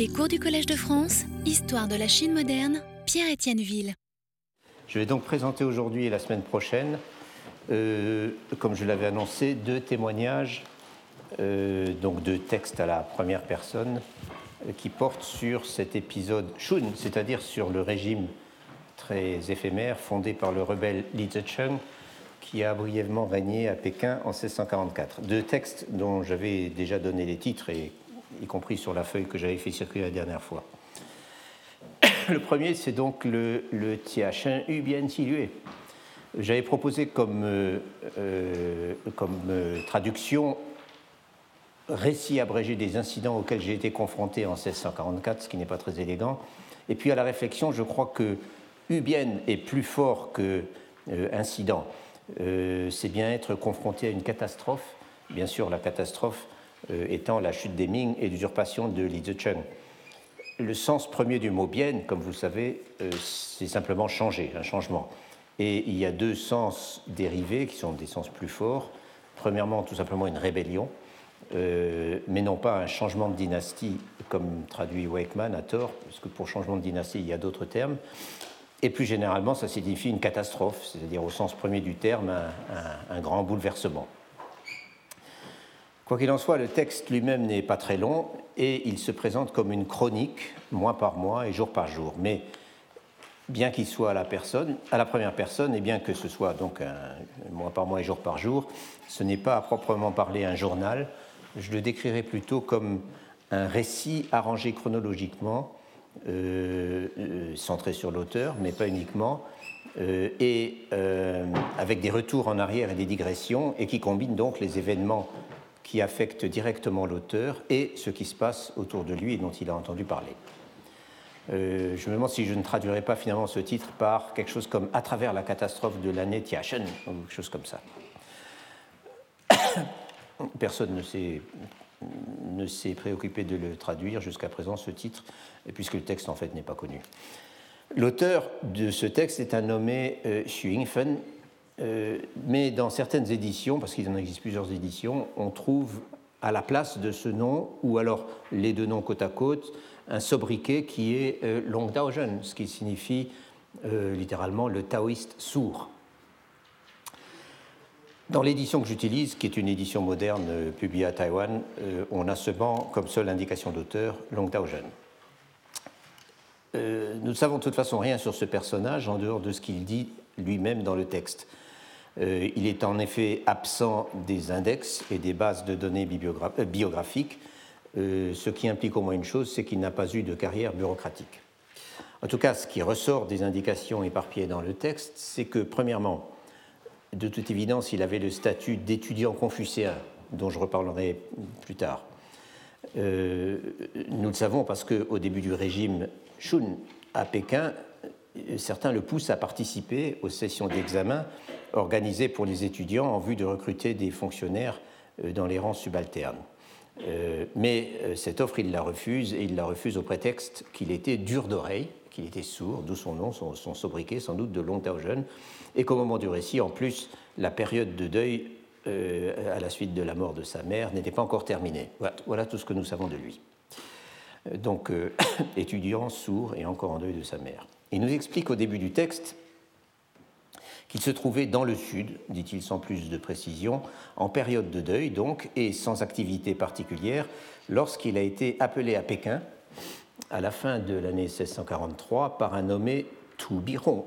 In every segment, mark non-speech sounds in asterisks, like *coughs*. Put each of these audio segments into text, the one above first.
Les cours du Collège de France, Histoire de la Chine moderne, Pierre-Étienne Ville. Je vais donc présenter aujourd'hui et la semaine prochaine, euh, comme je l'avais annoncé, deux témoignages, euh, donc deux textes à la première personne, euh, qui portent sur cet épisode Shun, c'est-à-dire sur le régime très éphémère fondé par le rebelle Li Zicheng, qui a brièvement régné à Pékin en 1644. Deux textes dont j'avais déjà donné les titres, et, y compris sur la feuille que j'avais fait circuler la dernière fois. *coughs* Le premier, c'est donc le, le Tia Shen Yu Bien Lue. J'avais proposé comme, euh, euh, comme euh, traduction récit abrégé des incidents auxquels j'ai été confronté en 1644, ce qui n'est pas très élégant. Et puis à la réflexion, je crois que Ubien est plus fort que incident. C'est bien être confronté à une catastrophe, bien sûr la catastrophe étant la chute des Ming et l'usurpation de Li Zicheng. Le sens premier du mot bien, comme vous le savez, c'est simplement changer, un changement. Et il y a deux sens dérivés qui sont des sens plus forts. Premièrement, tout simplement une rébellion, mais non pas un changement de dynastie, comme traduit Wakeman à tort, parce que pour changement de dynastie, il y a d'autres termes. Et plus généralement, ça signifie une catastrophe, c'est-à-dire au sens premier du terme, un grand bouleversement. Quoi qu'il en soit, le texte lui-même n'est pas très long et il se présente comme une chronique, mois par mois et jour par jour. Mais bien qu'il soit à la, première personne, et bien que ce soit donc un, mois par mois et jour par jour, ce n'est pas à proprement parler un journal. Je le décrirai plutôt comme un récit arrangé chronologiquement euh, euh, centré sur l'auteur, mais pas uniquement, euh, et avec des retours en arrière et des digressions, et qui combine donc les événements qui affectent directement l'auteur et ce qui se passe autour de lui et dont il a entendu parler. Euh, je me demande si je ne traduirais pas finalement ce titre par quelque chose comme À travers la catastrophe de l'année Tiachen, ou quelque chose comme ça. *coughs* Personne ne s'est ne s'est préoccupé de le traduire jusqu'à présent, ce titre, puisque le texte en fait n'est pas connu. L'auteur de ce texte est un nommé euh, Xu Yingfen, euh, mais dans certaines éditions, parce qu'il en existe plusieurs éditions, on trouve à la place de ce nom, ou alors les deux noms côte à côte, un sobriquet qui est euh, Long Daozhen, ce qui signifie euh, littéralement le taoïste sourd. Dans l'édition que j'utilise, qui est une édition moderne euh, publiée à Taïwan, on a seulement comme seule indication d'auteur Long Daozhen. Nous ne savons de toute façon rien sur ce personnage en dehors de ce qu'il dit lui-même dans le texte. Euh, il est en effet absent des index et des bases de données euh, biographiques, euh, ce qui implique au moins une chose, c'est qu'il n'a pas eu de carrière bureaucratique. En tout cas, ce qui ressort des indications éparpillées dans le texte, c'est que, premièrement, de toute évidence, il avait le statut d'étudiant confucéen, dont je reparlerai plus tard. Nous le savons parce qu'au début du régime Shun à Pékin, certains le poussent à participer aux sessions d'examen organisées pour les étudiants en vue de recruter des fonctionnaires euh, dans les rangs subalternes. Euh, mais cette offre, il la refuse, et il la refuse au prétexte qu'il était dur d'oreille, qu'il était sourd, d'où son nom, son, sobriquet sans doute de Long Tao Jeune, et qu'au moment du récit, en plus, la période de deuil euh, à la suite de la mort de sa mère n'était pas encore terminée. Voilà, tout ce que nous savons de lui. Donc, euh, *coughs* étudiant, sourd et encore en deuil de sa mère. Il nous explique au début du texte qu'il se trouvait dans le sud, dit-il sans plus de précision, en période de deuil donc, et sans activité particulière, lorsqu'il a été appelé à Pékin à la fin de l'année 1643 par un nommé Toubiron.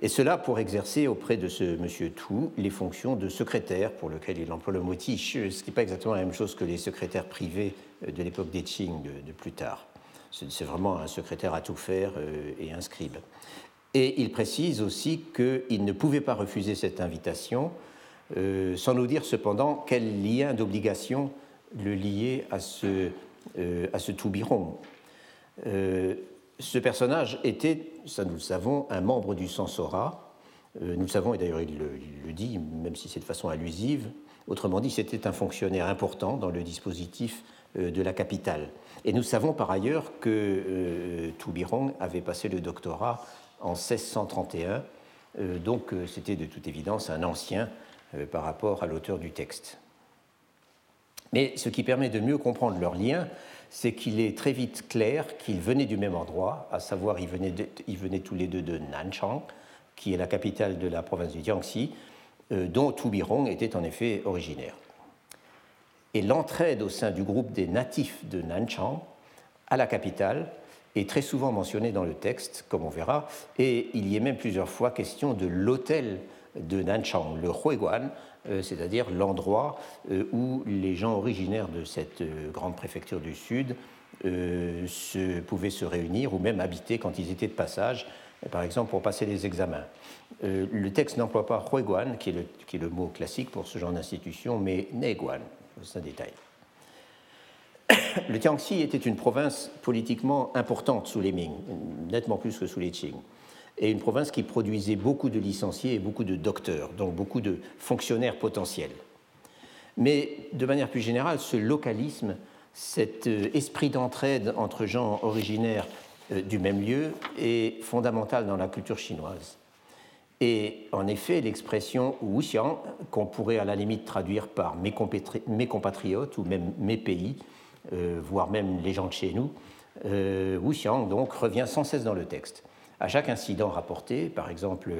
Et cela pour exercer auprès de ce monsieur Tou les fonctions de secrétaire, pour lequel il emploie le mot tiche, ce qui n'est pas exactement la même chose que les secrétaires privés de l'époque des Qing de, plus tard. C'est vraiment un secrétaire à tout faire euh, et un scribe. Et il précise aussi qu'il ne pouvait pas refuser cette invitation, euh, sans nous dire cependant quel lien d'obligation le liait à ce, euh, à ce Toubiron. Euh, ce personnage était, ça nous le savons, un membre du Sansora. Euh, nous le savons, et d'ailleurs il, le dit, même si c'est de façon allusive. Autrement dit, c'était un fonctionnaire important dans le dispositif de la capitale. Et nous savons par ailleurs que euh, Toubiron avait passé le doctorat en 1631, euh, donc c'était de toute évidence un ancien par rapport à l'auteur du texte. Mais ce qui permet de mieux comprendre leur lien, c'est qu'il est très vite clair qu'ils venaient du même endroit, à savoir ils venaient, ils venaient tous les deux de Nanchang, qui est la capitale de la province du Jiangxi, euh, dont Birong était en effet originaire. Et l'entraide au sein du groupe des natifs de Nanchang à la capitale est très souvent mentionnée dans le texte, comme on verra, et il y est même plusieurs fois question de l'hôtel de Nanchang, le Huiguan, euh, c'est-à-dire l'endroit euh, où les gens originaires de cette grande préfecture du Sud pouvaient se réunir ou même habiter quand ils étaient de passage, par exemple pour passer les examens. Euh, le texte n'emploie pas Huiguan, qui qui est le mot classique pour ce genre d'institution, mais Neiguan, *coughs* Le Tiangxi était une province politiquement importante sous les Ming, nettement plus que sous les Qing, et une province qui produisait beaucoup de licenciés et beaucoup de docteurs, donc beaucoup de fonctionnaires potentiels. Mais de manière plus générale, ce localisme, cet euh, esprit d'entraide entre gens originaires euh, du même lieu est fondamental dans la culture chinoise. Et en effet, l'expression Wuxiang, qu'on pourrait à la limite traduire par mes, compatriotes ou même mes pays, euh, voire même les gens de chez nous, euh, donc revient sans cesse dans le texte. À chaque incident rapporté, par exemple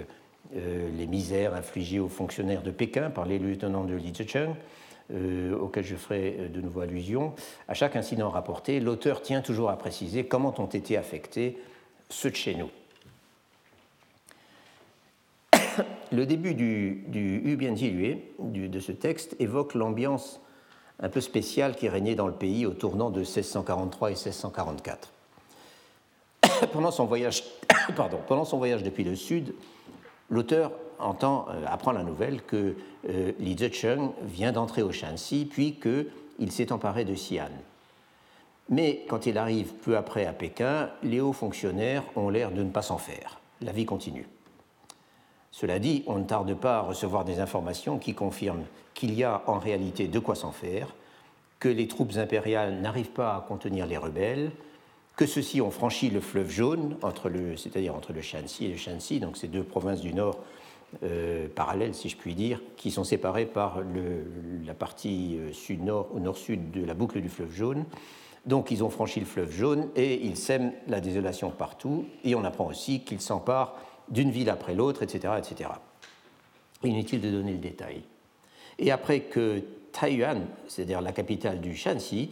euh, les misères infligées aux fonctionnaires de Pékin par les lieutenants de Li Zhicheng, euh, auquel je ferai de nouveau allusion, à chaque incident rapporté, l'auteur tient toujours à préciser comment ont été affectés ceux de chez nous. *coughs* le début du, du Yu de ce texte, évoque l'ambiance un peu spéciale qui régnait dans le pays au tournant de 1643 et 1644. *coughs* *coughs* pendant, son voyage, depuis le sud, l'auteur entend, euh, apprend la nouvelle que euh, Li Zecheng vient d'entrer au Shanxi, puis qu'il s'est emparé de Xi'an. Mais quand il arrive peu après à Pékin, les hauts fonctionnaires ont l'air de ne pas s'en faire. La vie continue. Cela dit, on ne tarde pas à recevoir des informations qui confirment qu'il y a en réalité de quoi s'en faire, que les troupes impériales n'arrivent pas à contenir les rebelles, que ceux-ci ont franchi le fleuve jaune, c'est-à-dire entre le Shanxi et le Shanxi, donc ces deux provinces du nord euh, parallèles, si je puis dire, qui sont séparées par la partie euh, sud-nord ou nord-sud de la boucle du fleuve jaune. Donc ils ont franchi le fleuve jaune et ils sèment la désolation partout. Et on apprend aussi qu'ils s'emparent d'une ville après l'autre, etc., etc. Inutile de donner le détail. Et après que Taiyuan, c'est-à-dire la capitale du Shanxi,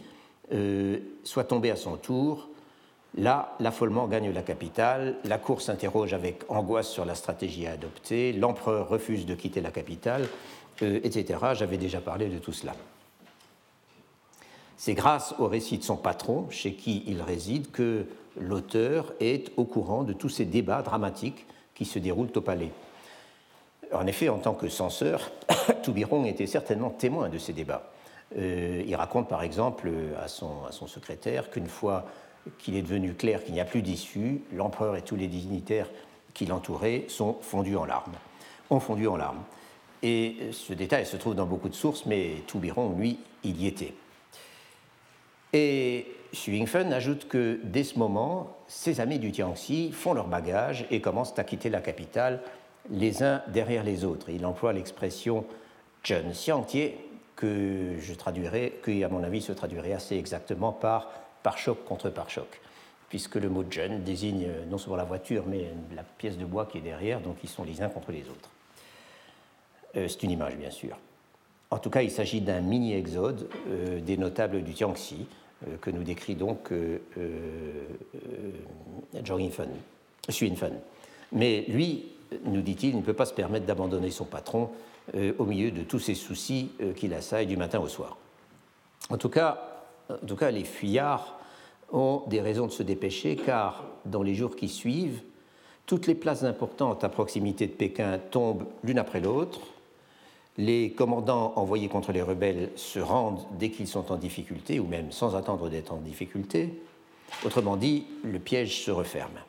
euh, soit tombée à son tour, là, l'affolement gagne la capitale, la cour s'interroge avec angoisse sur la stratégie à adopter, l'empereur refuse de quitter la capitale, euh, etc. J'avais déjà parlé de tout cela. C'est grâce au récit de son patron, chez qui il réside, que l'auteur est au courant de tous ces débats dramatiques qui se déroulent au palais. En effet, en tant que censeur, *coughs* Toubiron était certainement témoin de ces débats. Euh, il raconte par exemple à son, à son secrétaire qu'une fois qu'il est devenu clair qu'il n'y a plus d'issue, l'empereur et tous les dignitaires qui l'entouraient sont fondus en larmes, ont en larmes. Et ce détail se trouve dans beaucoup de sources, mais Toubiron, lui, il y était. Et Xu Yingfen ajoute que dès ce moment, ses amis du Tiangxi font leur bagage et commencent à quitter la capitale les uns derrière les autres. Il emploie l'expression Chen Xiangtie que je traduirai, qui à mon avis se traduirait assez exactement par par choc contre par choc, puisque le mot Chen désigne non seulement la voiture mais la pièce de bois qui est derrière, donc ils sont les uns contre les autres. Euh, c'est une image bien sûr. En tout cas, il s'agit d'un mini-exode euh, des notables du Tiangxi, euh, que nous décrit donc euh, euh, Zhang Yinfen, Mais lui, nous dit-il, ne peut pas se permettre d'abandonner son patron au milieu de tous ces soucis qu'il assaillent du matin au soir. En tout, cas, en tout cas, les fuyards ont des raisons de se dépêcher car dans les jours qui suivent, toutes les places importantes à proximité de Pékin tombent l'une après l'autre, les commandants envoyés contre les rebelles se rendent dès qu'ils sont en difficulté, ou même sans attendre d'être en difficulté. Autrement dit, le piège se referme.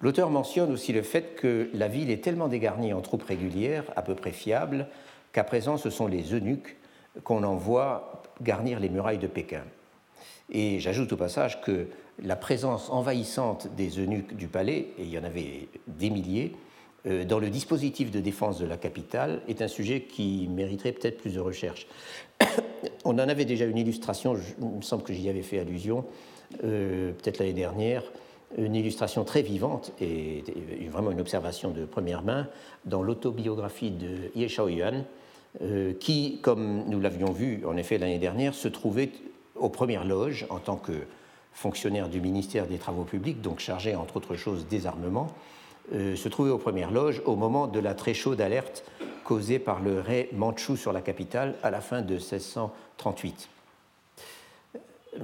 L'auteur mentionne aussi le fait que la ville est tellement dégarnie en troupes régulières, à peu près fiables, qu'à présent ce sont les eunuques qu'on envoie garnir les murailles de Pékin. Et j'ajoute au passage que la présence envahissante des eunuques du palais, et il y en avait des milliers, dans le dispositif de défense de la capitale est un sujet qui mériterait peut-être plus de recherche. *coughs* On en avait déjà une illustration, il me semble que j'y avais fait allusion, euh, peut-être l'année dernière, une illustration très vivante et, vraiment une observation de première main dans l'autobiographie de Ye Shaoyuan, euh, qui, comme nous l'avions vu en effet l'année dernière, se trouvait aux premières loges en tant que fonctionnaire du ministère des Travaux publics, donc chargé entre autres choses des armements, euh, se trouvait aux premières loges au moment de la très chaude alerte causée par le ray Manchu sur la capitale à la fin de 1638.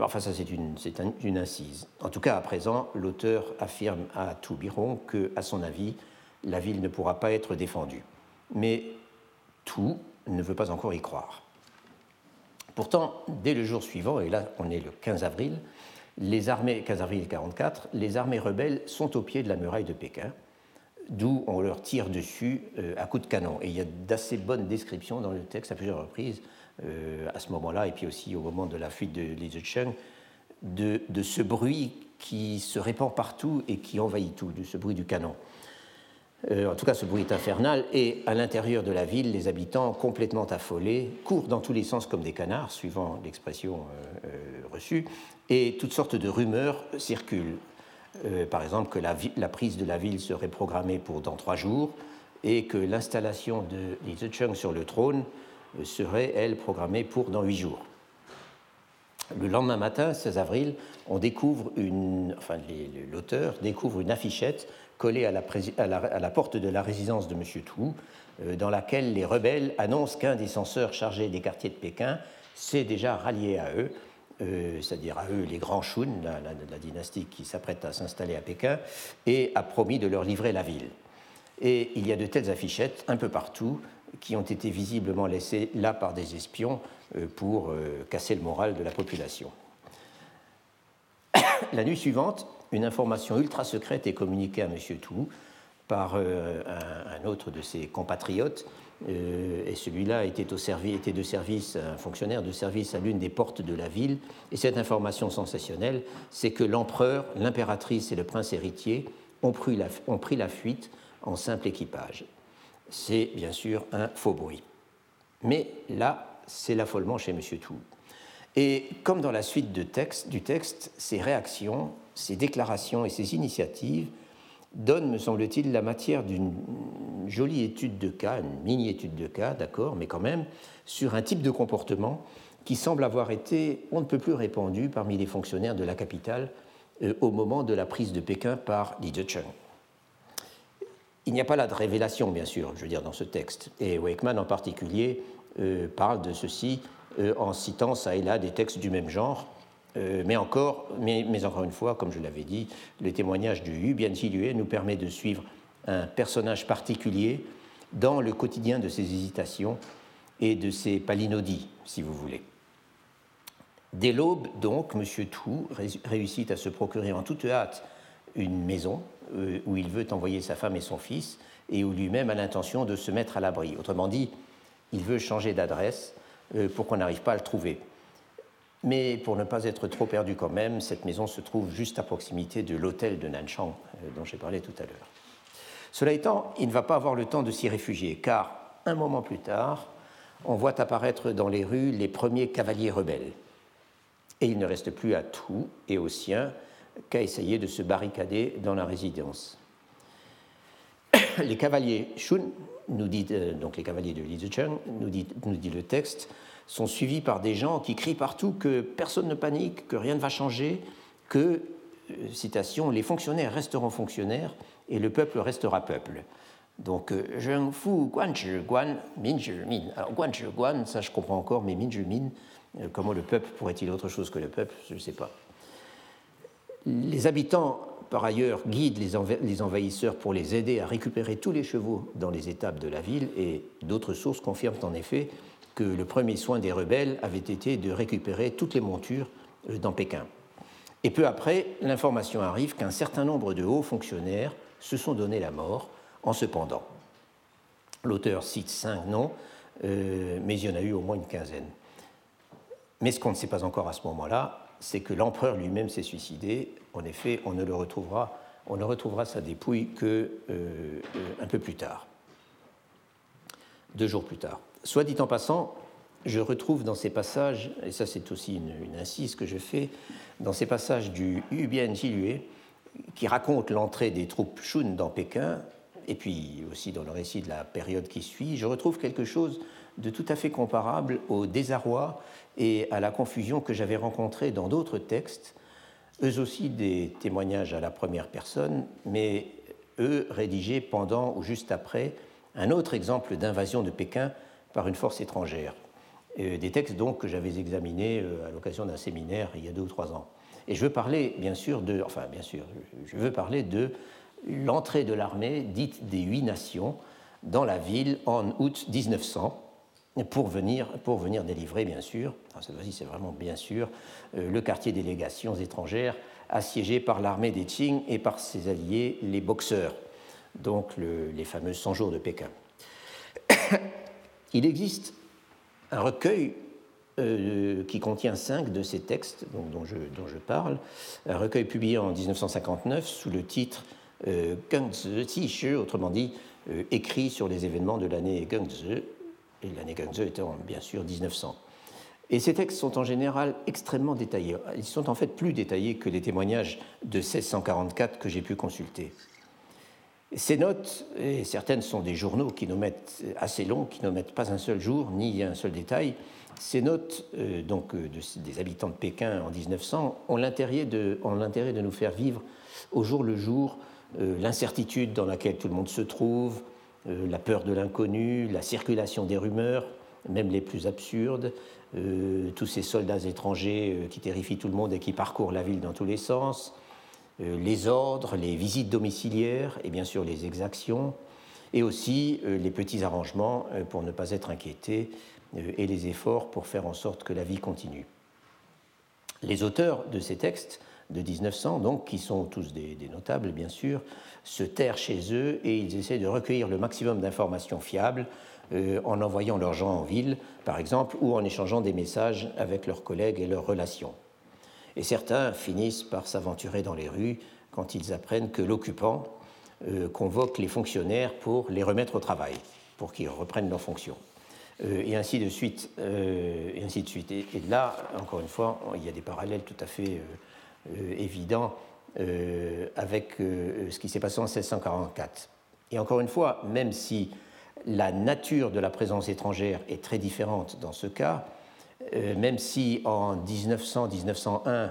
Enfin, ça, c'est une, une, incise. En tout cas, à présent, l'auteur affirme à Toubiron que, à son avis, la ville ne pourra pas être défendue. Mais tout ne veut pas encore y croire. Pourtant, dès le jour suivant, et là on est le 15 avril, les armées, 15 avril 44, les armées rebelles sont au pied de la muraille de Pékin, d'où on leur tire dessus euh, à coups de canon. Et il y a d'assez bonnes descriptions dans le texte à plusieurs reprises, euh, à ce moment-là, et puis aussi au moment de la fuite de Li Zicheng, de, de ce bruit qui se répand partout et qui envahit tout, de ce bruit du canon. Euh, en tout cas ce bruit est infernal, et à l'intérieur de la ville, les habitants, complètement affolés, courent dans tous les sens comme des canards, suivant l'expression reçue, et toutes sortes de rumeurs circulent. Par exemple, que la, prise de la ville serait programmée pour dans trois jours, et que l'installation de Li Zicheng sur le trône serait, elle, programmée pour dans huit jours. Le lendemain matin, 16 avril, on découvre une, enfin, l'auteur découvre une affichette collée à la, porte de la résidence de M. Tou, euh, dans laquelle les rebelles annoncent qu'un des censeurs chargés des quartiers de Pékin s'est déjà rallié à eux, euh, c'est-à-dire à eux les grands Shun, la, dynastie qui s'apprête à s'installer à Pékin, et a promis de leur livrer la ville. Et il y a de telles affichettes un peu partout qui ont été visiblement laissées là par des espions euh, pour casser le moral de la population. *coughs* La nuit suivante, une information ultra secrète est communiquée à M. Tou par euh, un, autre de ses compatriotes, euh, et celui-là était, était de service, un fonctionnaire de service à l'une des portes de la ville. Et cette information sensationnelle, c'est que l'empereur, l'impératrice et le prince héritier ont pris, la, fuite en simple équipage. C'est bien sûr un faux bruit. Mais là, c'est l'affolement chez M. Tou. Et comme dans la suite de texte, du texte, ces réactions ces déclarations et ces initiatives donnent, me semble-t-il, la matière d'une jolie étude de cas, une mini-étude de cas, d'accord, mais quand même, sur un type de comportement qui semble avoir été, on ne peut plus répandu parmi les fonctionnaires de la capitale euh, au moment de la prise de Pékin par Li Zicheng. Il n'y a pas là de révélation, bien sûr, je veux dire, dans ce texte. Et Wakeman, en particulier, euh, parle de ceci euh, en citant ça et là des textes du même genre, euh, mais, encore, une fois, comme je l'avais dit, le témoignage de Yu Bianqi nous permet de suivre un personnage particulier dans le quotidien de ses hésitations et de ses palinodies, si vous voulez. Dès l'aube, donc, M. Tou réussit à se procurer en toute hâte une maison euh, où il veut envoyer sa femme et son fils et où lui-même a l'intention de se mettre à l'abri. Autrement dit, il veut changer d'adresse euh, pour qu'on n'arrive pas à le trouver. Mais pour ne pas être trop perdu quand même, cette maison se trouve juste à proximité de l'hôtel de Nanchang euh, dont j'ai parlé tout à l'heure. Cela étant, il ne va pas avoir le temps de s'y réfugier, car un moment plus tard, on voit apparaître dans les rues les premiers cavaliers rebelles. Et il ne reste plus à tout et aux siens qu'à essayer de se barricader dans la résidence. *coughs* Les cavaliers Shun, euh, donc les cavaliers de Li Zicheng, nous dit, nous dit le texte, sont suivis par des gens qui crient partout que personne ne panique, que rien ne va changer, que, euh, citation, les fonctionnaires resteront fonctionnaires et le peuple restera peuple. Donc, Zheng Fu Guan Zhi Guan Min Zhi Min. Alors, Guan Guan, ça je comprends encore, mais Min Zhi Min, euh, comment le peuple pourrait-il autre chose que le peuple? Je ne sais pas. Les habitants, par ailleurs, guident les envahisseurs pour les aider à récupérer tous les chevaux dans les étapes de la ville, et d'autres sources confirment en effet que le premier soin des rebelles avait été de récupérer toutes les montures euh, dans Pékin. Et peu après, l'information arrive qu'un certain nombre de hauts fonctionnaires se sont donné la mort en se pendant. L'auteur cite cinq noms, euh, mais il y en a eu au moins une quinzaine. Mais ce qu'on ne sait pas encore à ce moment-là, c'est que l'empereur lui-même s'est suicidé. En effet, on ne le retrouvera On ne retrouvera sa dépouille que un peu plus tard, deux jours plus tard. Soit dit en passant, je retrouve dans ces passages, et ça c'est aussi une, incise que je fais, dans ces passages du Hubien Jilue, qui raconte l'entrée des troupes Shun dans Pékin, et puis aussi dans le récit de la période qui suit, je retrouve quelque chose de tout à fait comparable au désarroi et à la confusion que j'avais rencontré dans d'autres textes, eux aussi des témoignages à la première personne, mais eux rédigés pendant ou juste après un autre exemple d'invasion de Pékin par une force étrangère. Euh, des textes donc que j'avais examinés euh, à l'occasion d'un séminaire il y a deux ou trois ans. Et je veux parler bien sûr de, enfin bien sûr, je veux parler de l'entrée de l'armée dite des huit nations dans la ville en août 1900 pour venir, pour venir délivrer bien sûr, c'est vraiment bien sûr, euh, le quartier délégations étrangères assiégé par l'armée des Qing et par ses alliés les boxeurs, donc les fameux 100 jours de Pékin. Il existe un recueil euh, qui contient cinq de ces textes dont, je, parle, un recueil publié en 1959 sous le titre euh, Gengzi autrement dit euh, écrit sur les événements de l'année Gengzi, et l'année Gengzi étant bien sûr 1900. Et ces textes sont en général extrêmement détaillés. Ils sont en fait plus détaillés que les témoignages de 1644 que j'ai pu consulter. Ces notes, et certaines sont des journaux qui nous mettent assez longs, qui ne mettent pas un seul jour ni un seul détail, ces notes euh, donc, euh, des habitants de Pékin en 1900 ont l'intérêt de, nous faire vivre au jour le jour euh, l'incertitude dans laquelle tout le monde se trouve, la peur de l'inconnu, la circulation des rumeurs, même les plus absurdes, tous ces soldats étrangers qui terrifient tout le monde et qui parcourent la ville dans tous les sens, euh, les ordres, les visites domiciliaires et bien sûr les exactions, et aussi euh, les petits arrangements euh, pour ne pas être inquiétés et les efforts pour faire en sorte que la vie continue. Les auteurs de ces textes de 1900, donc, qui sont tous des, notables bien sûr, se terrent chez eux et ils essaient de recueillir le maximum d'informations fiables en envoyant leurs gens en ville, par exemple, ou en échangeant des messages avec leurs collègues et leurs relations et certains finissent par s'aventurer dans les rues quand ils apprennent que l'occupant euh, convoque les fonctionnaires pour les remettre au travail, pour qu'ils reprennent leurs fonctions. Euh, et ainsi de suite. Euh, et ainsi de suite. Et, là, encore une fois, il y a des parallèles tout à fait évidents avec ce qui s'est passé en 1644. Et encore une fois, même si la nature de la présence étrangère est très différente dans ce cas, même si en 1900-1901,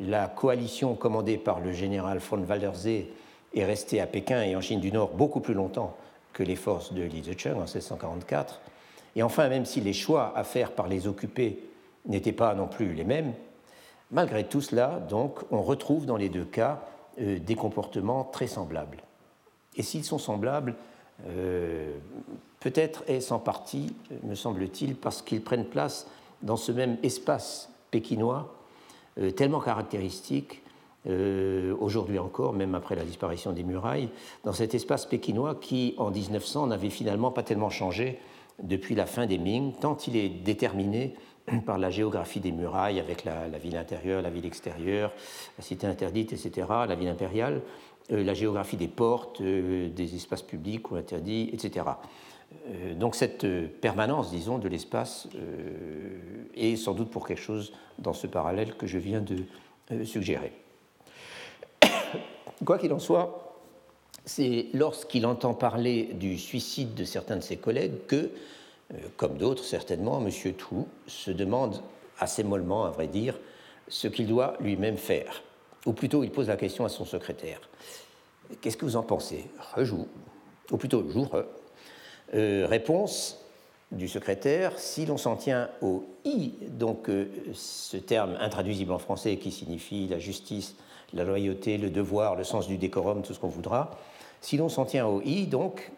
la coalition commandée par le général von Waldersee est restée à Pékin et en Chine du Nord beaucoup plus longtemps que les forces de Li Zicheng en 1644, et enfin, même si les choix à faire par les occupés n'étaient pas non plus les mêmes, malgré tout cela, donc, on retrouve dans les deux cas euh, des comportements très semblables. Et s'ils sont semblables, euh, peut-être est-ce en partie, me semble-t-il, parce qu'ils prennent place dans ce même espace pékinois, euh, tellement caractéristique, euh, aujourd'hui encore, même après la disparition des murailles, dans cet espace pékinois qui, en 1900, n'avait finalement pas tellement changé depuis la fin des Ming, tant il est déterminé *clears throat* par la géographie des murailles, avec la, ville intérieure, la ville extérieure, la cité interdite, etc., la ville impériale, euh, la géographie des portes, des espaces publics ou interdits, etc. Euh, donc cette euh, permanence, disons, de l'espace euh, est sans doute pour quelque chose dans ce parallèle que je viens de suggérer. *coughs* Quoi qu'il en soit, c'est lorsqu'il entend parler du suicide de certains de ses collègues que, comme d'autres certainement, M. Trou se demande assez mollement, à vrai dire, ce qu'il doit lui-même faire. Ou plutôt, il pose la question à son secrétaire. Qu'est-ce que vous en pensez? Rejoue. Ou plutôt, joue. Euh, réponse du secrétaire, si l'on s'en tient au I, donc euh, ce terme intraduisible en français qui signifie la justice, la loyauté, le devoir, le sens du décorum, tout ce qu'on voudra, si l'on s'en tient au I, donc,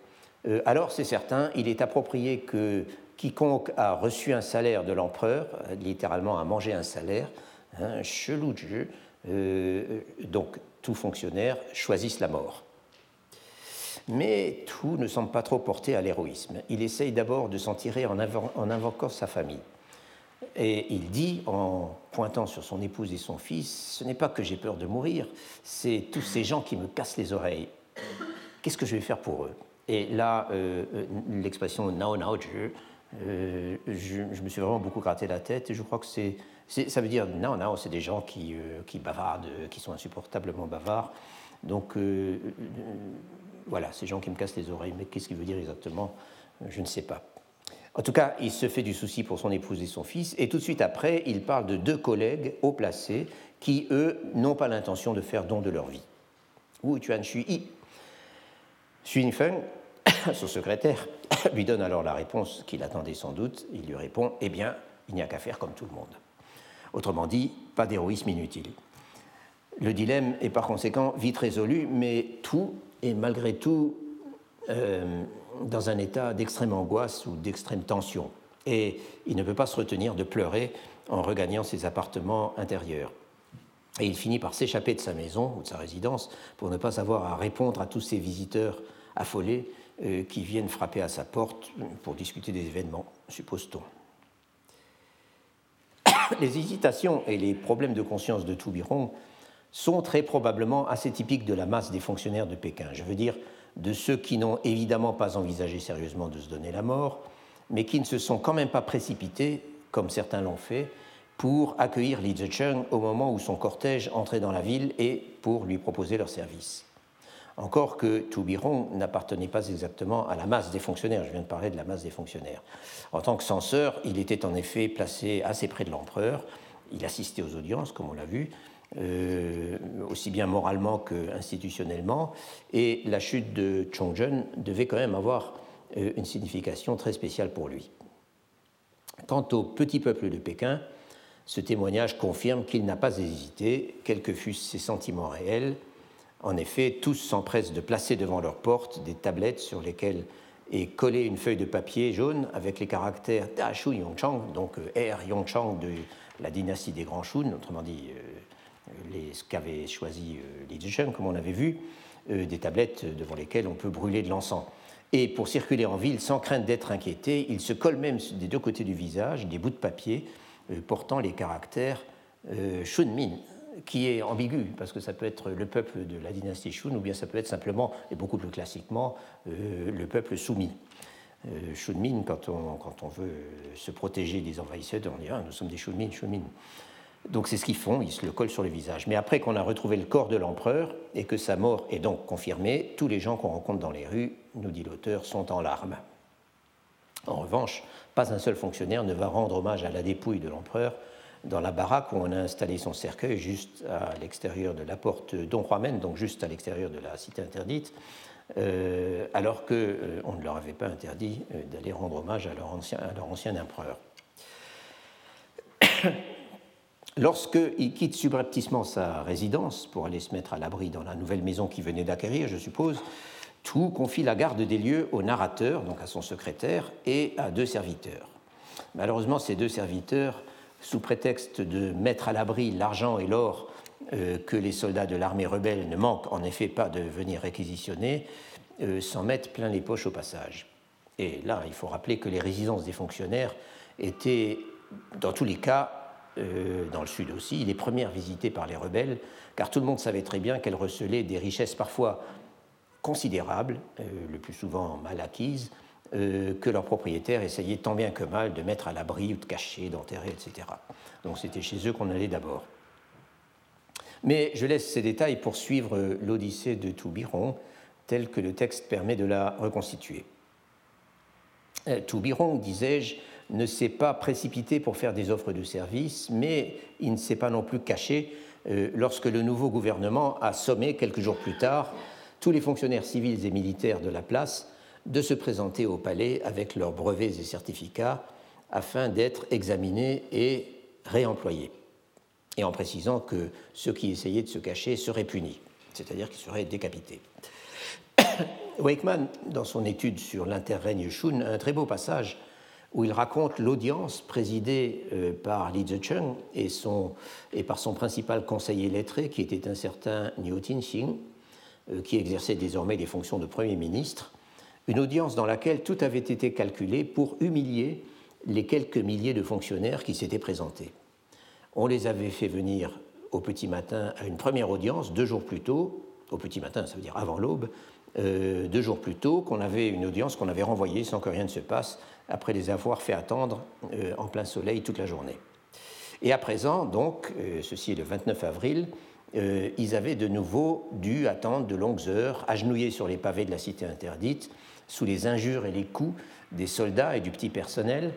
euh, alors c'est certain, il est approprié que quiconque a reçu un salaire de l'empereur, littéralement a mangé un salaire, hein, chelou de jeu, donc tout fonctionnaire choisisse la mort. Mais tout ne semble pas trop porté à l'héroïsme. Il essaye d'abord de s'en tirer en, invoquant sa famille. Et il dit, en pointant sur son épouse et son fils, ce n'est pas que j'ai peur de mourir, c'est tous ces gens qui me cassent les oreilles. Qu'est-ce que je vais faire pour eux? Et là, euh, euh, l'expression nao nao euh, je, je, me suis vraiment beaucoup gratté la tête et je crois que c'est, ça veut dire non, non, c'est des gens qui, qui bavardent, qui sont insupportablement bavards. Donc voilà, ces gens qui me cassent les oreilles, mais qu'est-ce qu'il veut dire exactement Je ne sais pas. En tout cas, il se fait du souci pour son épouse et son fils, et tout de suite après, il parle de deux collègues haut placés qui, eux, n'ont pas l'intention de faire don de leur vie. Wu Tuan Shui Xu Feng, *coughs* son secrétaire, *coughs* lui donne alors la réponse qu'il attendait sans doute. Il lui répond Eh bien, il n'y a qu'à faire comme tout le monde. Autrement dit, pas d'héroïsme inutile. Le dilemme est par conséquent vite résolu, mais tout est malgré tout euh, dans un état d'extrême angoisse ou d'extrême tension. Et il ne peut pas se retenir de pleurer en regagnant ses appartements intérieurs. Et il finit par s'échapper de sa maison ou de sa résidence pour ne pas avoir à répondre à tous ces visiteurs affolés euh, qui viennent frapper à sa porte pour discuter des événements, suppose-t-on. *coughs* Les hésitations et les problèmes de conscience de Toubiron sont très probablement assez typiques de la masse des fonctionnaires de Pékin. Je veux dire, de ceux qui n'ont évidemment pas envisagé sérieusement de se donner la mort, mais qui ne se sont quand même pas précipités, comme certains l'ont fait, pour accueillir Li Zicheng au moment où son cortège entrait dans la ville et pour lui proposer leur service. Encore que Toubiron n'appartenait pas exactement à la masse des fonctionnaires, je viens de parler de la masse des fonctionnaires. En tant que censeur, il était en effet placé assez près de l'empereur, il assistait aux audiences, comme on l'a vu, euh, aussi bien moralement qu'institutionnellement, et la chute de Chongzhen devait quand même avoir euh, une signification très spéciale pour lui. Quant au petit peuple de Pékin, ce témoignage confirme qu'il n'a pas hésité, quels que fussent ses sentiments réels. En effet, tous s'empressent de placer devant leur porte des tablettes sur lesquelles est collée une feuille de papier jaune avec les caractères Da Shu Yongchang, donc euh, R Yongchang de la dynastie des Grands Shun, autrement dit les, ce qu'avait choisi euh, Li Zhicheng, comme on avait vu, euh, des tablettes devant lesquelles on peut brûler de l'encens. Et pour circuler en ville sans crainte d'être inquiété, il se colle même des deux côtés du visage des bouts de papier euh, portant les caractères Shunmin, qui est ambigu, parce que ça peut être le peuple de la dynastie Shun, ou bien ça peut être simplement, et beaucoup plus classiquement, le peuple soumis. Shunmin, quand on, quand on veut se protéger des envahisseurs, on dit ah, nous sommes des Shunmin, Shunmin. Donc c'est ce qu'ils font, ils se le collent sur le visage. Mais après qu'on a retrouvé le corps de l'empereur et que sa mort est donc confirmée, tous les gens qu'on rencontre dans les rues, nous dit l'auteur, sont en larmes. En revanche, pas un seul fonctionnaire ne va rendre hommage à la dépouille de l'empereur dans la baraque où on a installé son cercueil juste à l'extérieur de la porte d'Onhuamen, donc juste à l'extérieur de la cité interdite, euh, alors qu'on euh, ne leur avait pas interdit euh, d'aller rendre hommage à leur ancien empereur. Lorsqu'il quitte subrepticement sa résidence pour aller se mettre à l'abri dans la nouvelle maison qu'il venait d'acquérir, je suppose, tout confie la garde des lieux au narrateur, donc à son secrétaire, et à deux serviteurs. Malheureusement, ces deux serviteurs, sous prétexte de mettre à l'abri l'argent et l'or euh, que les soldats de l'armée rebelle ne manquent en effet pas de venir réquisitionner, euh, s'en mettent plein les poches au passage. Et là, il faut rappeler que les résidences des fonctionnaires étaient, dans tous les cas, euh, dans le sud aussi, les premières visitées par les rebelles, car tout le monde savait très bien qu'elles recelaient des richesses parfois considérables, euh, le plus souvent mal acquises, euh, que leurs propriétaires essayaient tant bien que mal de mettre à l'abri ou de cacher, d'enterrer, etc. Donc c'était chez eux qu'on allait d'abord. Mais je laisse ces détails pour suivre l'Odyssée de Toubiron, tel que le texte permet de la reconstituer. Toubiron, disais-je, ne s'est pas précipité pour faire des offres de services, mais il ne s'est pas non plus caché euh, lorsque le nouveau gouvernement a sommé, quelques jours plus tard, tous les fonctionnaires civils et militaires de la place de se présenter au palais avec leurs brevets et certificats afin d'être examinés et réemployés, et en précisant que ceux qui essayaient de se cacher seraient punis, c'est-à-dire qu'ils seraient décapités. *coughs* Wakeman, dans son étude sur l'interrègne Shun, a un très beau passage où il raconte l'audience présidée euh, par Li Zicheng et, et par son principal conseiller lettré, qui était un certain Niu Tinxing, euh, qui exerçait désormais des fonctions de Premier ministre, une audience dans laquelle tout avait été calculé pour humilier les quelques milliers de fonctionnaires qui s'étaient présentés. On les avait fait venir au petit matin à une première audience deux jours plus tôt, au petit matin, ça veut dire avant l'aube, euh, deux jours plus tôt, qu'on avait une audience qu'on avait renvoyée sans que rien ne se passe, après les avoir fait attendre euh, en plein soleil toute la journée. Et à présent, donc, euh, ceci est le 29 avril, ils avaient de nouveau dû attendre de longues heures, agenouillés sur les pavés de la cité interdite, sous les injures et les coups des soldats et du petit personnel,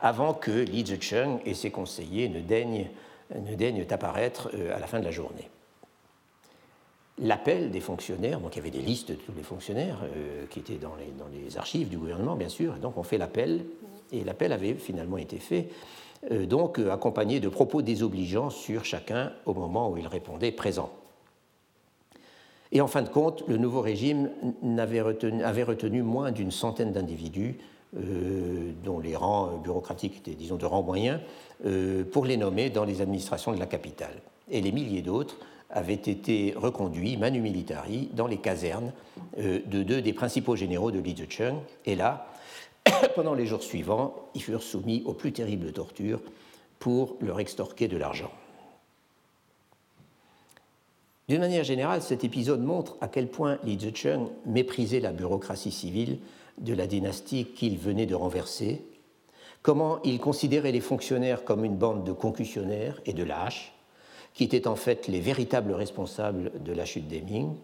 avant que Li Zicheng et ses conseillers ne daignent, ne daignent apparaître à la fin de la journée l'appel des fonctionnaires, donc il y avait des listes de tous les fonctionnaires euh, qui étaient dans les, archives du gouvernement, bien sûr, et donc on fait l'appel, et l'appel avait finalement été fait, euh, donc euh, accompagné de propos désobligeants sur chacun au moment où il répondait présent. Et en fin de compte, le nouveau régime avait retenu, avait retenu moins d'une centaine d'individus, dont les rangs bureaucratiques étaient, disons, de rang moyen, pour les nommer dans les administrations de la capitale. Et les milliers d'autres avaient été reconduits manu militari dans les casernes euh, de deux des principaux généraux de Li Zicheng. Et là, *coughs* pendant les jours suivants, ils furent soumis aux plus terribles tortures pour leur extorquer de l'argent. D'une manière générale, cet épisode montre à quel point Li Zicheng méprisait la bureaucratie civile de la dynastie qu'il venait de renverser, comment il considérait les fonctionnaires comme une bande de concussionnaires et de lâches, qui étaient en fait les véritables responsables de la chute des Ming.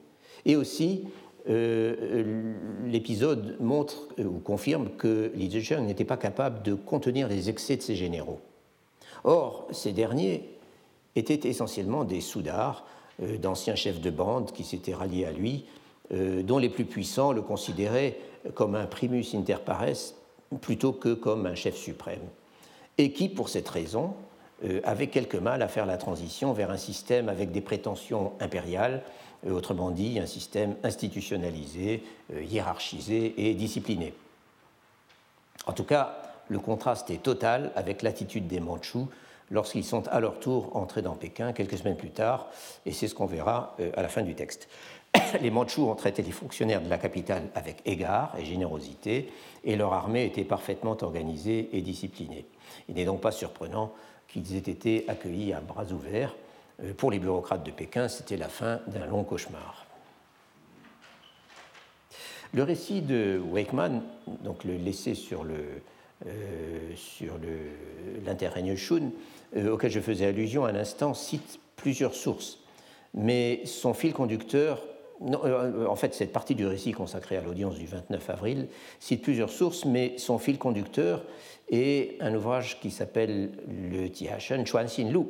Et aussi, euh, l'épisode montre euh, ou confirme que Li Zicheng n'était pas capable de contenir les excès de ses généraux. Or, ces derniers étaient essentiellement des soudards, euh, d'anciens chefs de bande qui s'étaient ralliés à lui, dont les plus puissants le considéraient comme un primus inter pares plutôt que comme un chef suprême, et qui, pour cette raison, euh, avait quelque mal à faire la transition vers un système avec des prétentions impériales, euh, autrement dit un système institutionnalisé, euh, hiérarchisé et discipliné. En tout cas, le contraste est total avec l'attitude des Mandchous lorsqu'ils sont à leur tour entrés dans Pékin quelques semaines plus tard, et c'est ce qu'on verra à la fin du texte. *coughs* Les Mandchous ont traité les fonctionnaires de la capitale avec égard et générosité, et leur armée était parfaitement organisée et disciplinée. Il n'est donc pas surprenant qu'ils aient été accueillis à bras ouverts. Euh, pour les bureaucrates de Pékin, c'était la fin d'un long cauchemar. Le récit de Wakeman, donc le laissé sur le, euh, sur l'interrègne Shun, euh, auquel je faisais allusion à l'instant, cite plusieurs sources. Mais son fil conducteur, en fait, cette partie du récit consacrée à l'audience du 29 avril cite plusieurs sources, mais son fil conducteur et un ouvrage qui s'appelle le Tiachen Chuan Xin Lu,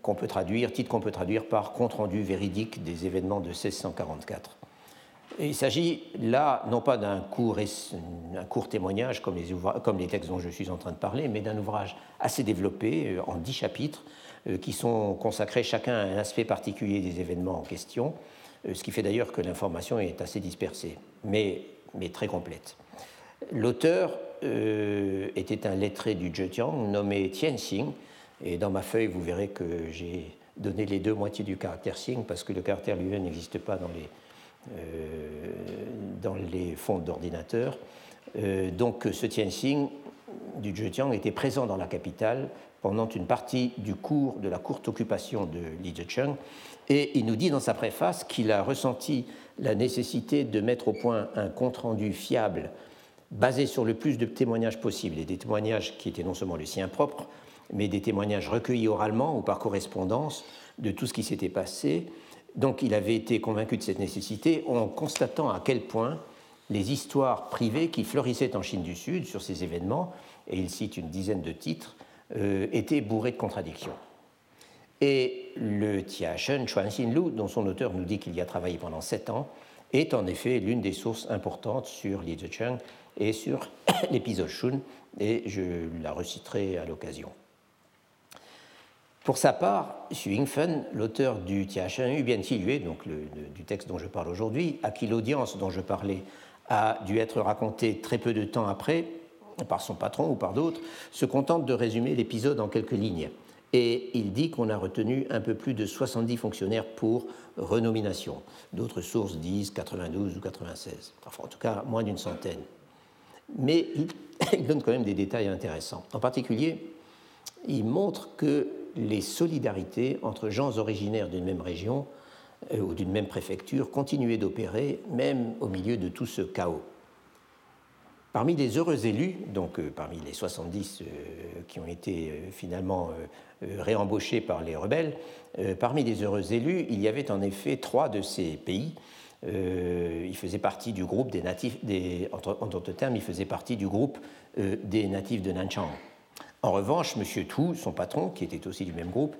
qu'on peut traduire, titre qu'on peut traduire par Compte rendu véridique des événements de 1644. il s'agit là non pas d'un court, témoignage comme les, textes dont je suis en train de parler, mais d'un ouvrage assez développé euh, en dix chapitres euh, qui sont consacrés chacun à un aspect particulier des événements en question, euh, ce qui fait d'ailleurs que l'information est assez dispersée, mais, mais très complète. L'auteur euh, était un lettré du Zhejiang nommé Tian Xing. Et dans ma feuille, vous verrez que j'ai donné les deux moitiés du caractère Xing parce que le caractère lui-même n'existe pas dans les, euh, dans les fonds d'ordinateur. Euh, donc ce Tian Xing du Zhejiang était présent dans la capitale pendant une partie du cours de la courte occupation de Li Zicheng. Et il nous dit dans sa préface qu'il a ressenti la nécessité de mettre au point un compte-rendu fiable basé sur le plus de témoignages possibles, et des témoignages qui étaient non seulement le sien propre, mais des témoignages recueillis oralement ou par correspondance de tout ce qui s'était passé. Donc il avait été convaincu de cette nécessité en constatant à quel point les histoires privées qui fleurissaient en Chine du Sud sur ces événements, et il cite une dizaine de titres, euh, étaient bourrées de contradictions. Et le Tiachen Chuan Lu, dont son auteur nous dit qu'il y a travaillé pendant sept ans, est en effet l'une des sources importantes sur Li Zicheng et sur *coughs* l'épisode Shun, et je la reciterai à l'occasion. Pour sa part, Xu Yingfen, l'auteur du Tiachen Yu Bien donc du texte dont je parle aujourd'hui, à qui l'audience dont je parlais a dû être racontée très peu de temps après, par son patron ou par d'autres, se contente de résumer l'épisode en quelques lignes. Et il dit qu'on a retenu un peu plus de 70 fonctionnaires pour renomination. D'autres sources disent 92 ou 96, enfin en tout cas moins d'une centaine. mais *coughs* il, donne quand même des détails intéressants. En particulier, il montre que les solidarités entre gens originaires d'une même région euh, ou d'une même préfecture continuaient d'opérer même au milieu de tout ce chaos. Parmi les heureux élus, donc euh, parmi les 70 euh, qui ont été finalement réembauchés par les rebelles, parmi les heureux élus, il y avait en effet trois de ces pays. il faisait partie du groupe des natifs, en d'autres termes, il faisait partie du groupe des natifs de Nanchang. En revanche, M. Tu, son patron, qui était aussi du même groupe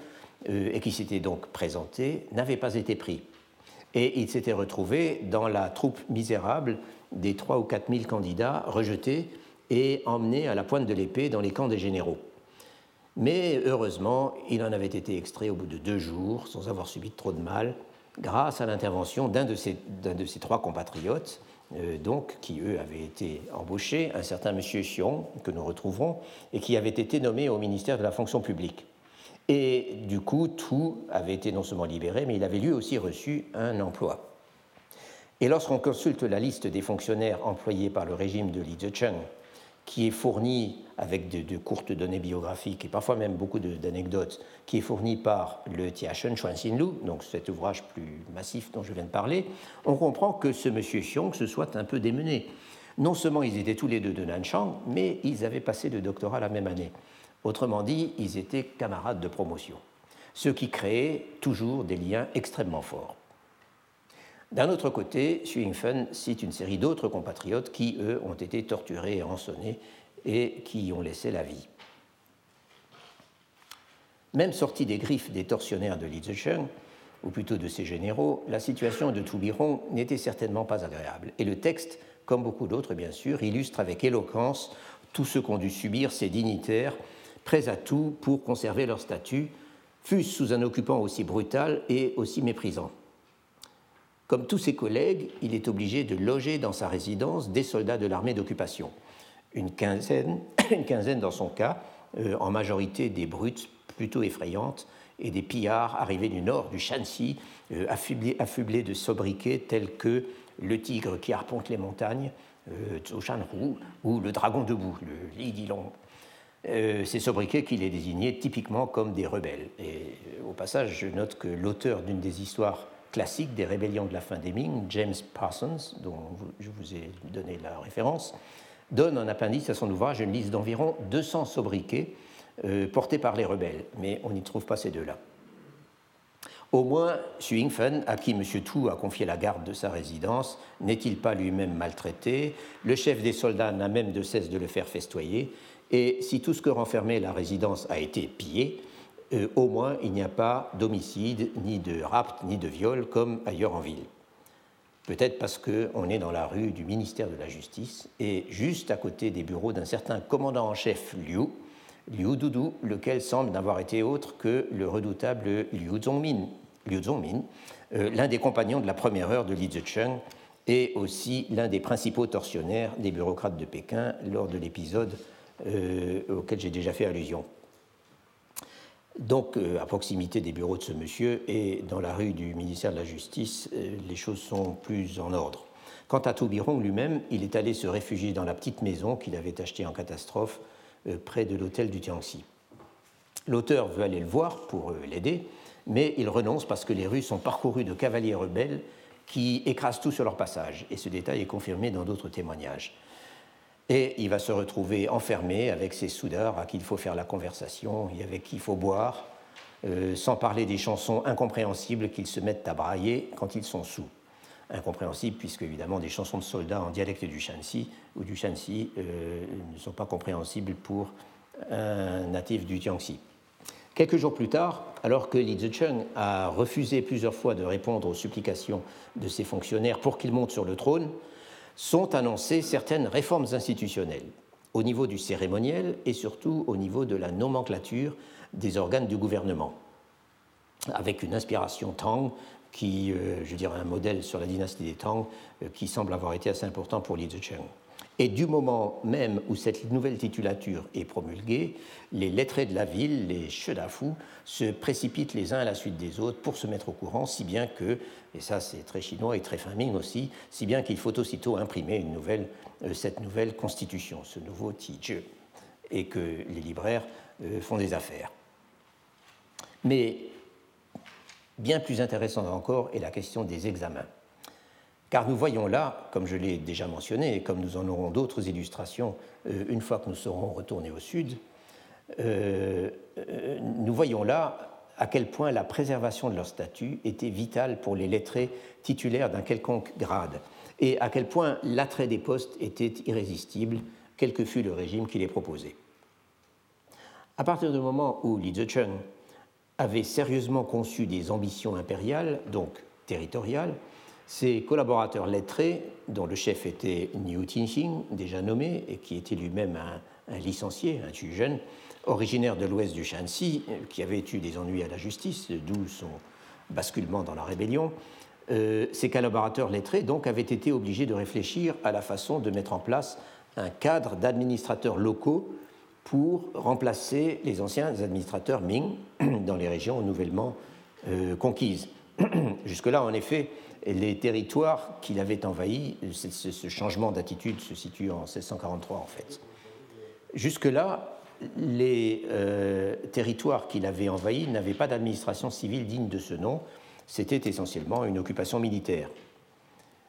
euh, et qui s'était donc présenté, n'avait pas été pris. Et il s'était retrouvé dans la troupe misérable des 3 ou 4 000 candidats rejetés et emmenés à la pointe de l'épée dans les camps des généraux. Mais heureusement, il en avait été extrait au bout de deux jours, sans avoir subi trop de mal, grâce à l'intervention d'un de, de, ses trois compatriotes, euh, donc, qui eux avaient été embauchés, un certain monsieur Xiong, que nous retrouverons, et qui avait été nommé au ministère de la fonction publique. Et du coup, tout avait été non seulement libéré, mais il avait lui aussi reçu un emploi. Et lorsqu'on consulte la liste des fonctionnaires employés par le régime de Li Zicheng, qui est fourni avec de, courtes données biographiques et parfois même beaucoup d'anecdotes, qui est fourni par le Tiachen Lu, donc cet ouvrage plus massif dont je viens de parler, on comprend que ce monsieur Xiong se soit un peu démené. Non seulement ils étaient tous les deux de Nanchang, mais ils avaient passé le doctorat la même année. Autrement dit, ils étaient camarades de promotion, ce qui créait toujours des liens extrêmement forts. D'un autre côté, Xu Yingfen cite une série d'autres compatriotes qui, eux, ont été torturés et rançonnés et qui y ont laissé la vie. Même sorti des griffes des tortionnaires de Li Zicheng, ou plutôt de ses généraux, la situation de Toubiron n'était certainement pas agréable. Et le texte, comme beaucoup d'autres bien sûr, illustre avec éloquence tout ce qu'ont dû subir ces dignitaires, prêts à tout pour conserver leur statut, fût-ce sous un occupant aussi brutal et aussi méprisant. Comme tous ses collègues, il est obligé de loger dans sa résidence des soldats de l'armée d'occupation. Une quinzaine, *coughs* une quinzaine dans son cas, euh, en majorité des brutes plutôt effrayantes et des pillards arrivés du nord du Shanxi, euh, affublés, de sobriquets tels que le tigre qui arpente les montagnes, euh, ou le dragon debout, le Li Dilong. Euh, ces sobriquets qui les désignaient typiquement comme des rebelles. Et au passage, je note que l'auteur d'une des histoires classique des rébellions de la fin des Ming, James Parsons, dont je vous ai donné la référence, donne un appendice à son ouvrage une liste d'environ 200 sobriquets euh, portés par les rebelles, mais on n'y trouve pas ces deux-là. Au moins, Xu Yingfen, à qui M. Tu a confié la garde de sa résidence, n'est-il pas lui-même maltraité? Le chef des soldats n'a même de cesse de le faire festoyer, et si tout ce que renfermait la résidence a été pillé, euh, au moins il n'y a pas d'homicide, ni de rapt, ni de viol comme ailleurs en ville. Peut-être parce qu'on est dans la rue du ministère de la Justice et juste à côté des bureaux d'un certain commandant en chef Liu, Liu Dudu, lequel semble n'avoir été autre que le redoutable Liu Zongmin, Liu Zongmin euh, l'un des compagnons de la première heure de Li Zicheng et aussi l'un des principaux tortionnaires des bureaucrates de Pékin lors de l'épisode euh, auquel j'ai déjà fait allusion. Donc, euh, à proximité des bureaux de ce monsieur et dans la rue du ministère de la Justice, euh, les choses sont plus en ordre. Quant à Toubiron lui-même, il est allé se réfugier dans la petite maison qu'il avait achetée en catastrophe euh, près de l'hôtel du Tiangxi. L'auteur veut aller le voir pour l'aider, mais il renonce parce que les rues sont parcourues de cavaliers rebelles qui écrasent tout sur leur passage. Et ce détail est confirmé dans d'autres témoignages. Et il va se retrouver enfermé avec ses soudards à qui il faut faire la conversation et avec qui il faut boire, euh, sans parler des chansons incompréhensibles qu'ils se mettent à brailler quand ils sont sous. Incompréhensibles puisque évidemment des chansons de soldats en dialecte du Shanxi ou du Shanxi euh, ne sont pas compréhensibles pour un natif du Jiangxi. Quelques jours plus tard, alors que Li Zicheng a refusé plusieurs fois de répondre aux supplications de ses fonctionnaires pour qu'il monte sur le trône, sont annoncées certaines réformes institutionnelles au niveau du cérémoniel et surtout au niveau de la nomenclature des organes du gouvernement, avec une inspiration Tang qui, euh, je dirais, un modèle sur la dynastie des Tang euh, qui semble avoir été assez important pour Li Zicheng. Et du moment même où cette nouvelle titulature est promulguée, les lettrés de la ville, les chedafous, se précipitent les uns à la suite des autres pour se mettre au courant, si bien que, et ça c'est très chinois et très famine aussi, si bien qu'il faut aussitôt imprimer euh, cette nouvelle constitution, ce nouveau Tijie, et que les libraires euh, font des affaires. Mais bien plus intéressante encore est la question des examens. Car nous voyons là, comme je l'ai déjà mentionné, et comme nous en aurons d'autres illustrations euh, une fois que nous serons retournés au sud, euh, euh, nous voyons là à quel point la préservation de leur statut était vitale pour les lettrés titulaires d'un quelconque grade, et à quel point l'attrait des postes était irrésistible, quel que fût le régime qui les proposait. À partir du moment où Li Zicheng avait sérieusement conçu des ambitions impériales, donc territoriales, ses collaborateurs lettrés, dont le chef était Niu Tinxing, déjà nommé, et qui était lui-même un, licencié, un jeune, originaire de l'ouest du Shanxi, qui avait eu des ennuis à la justice, d'où son basculement dans la rébellion, euh, ses collaborateurs lettrés donc avaient été obligés de réfléchir à la façon de mettre en place un cadre d'administrateurs locaux pour remplacer les anciens administrateurs Ming *clears throat* dans les régions nouvellement euh, conquises. *clears throat* Jusque-là, en effet, les territoires qu'il avait envahis, ce changement d'attitude se situe en 1643 en fait. Jusque-là, les euh, territoires qu'il avait envahis n'avaient pas d'administration civile digne de ce nom, c'était essentiellement une occupation militaire.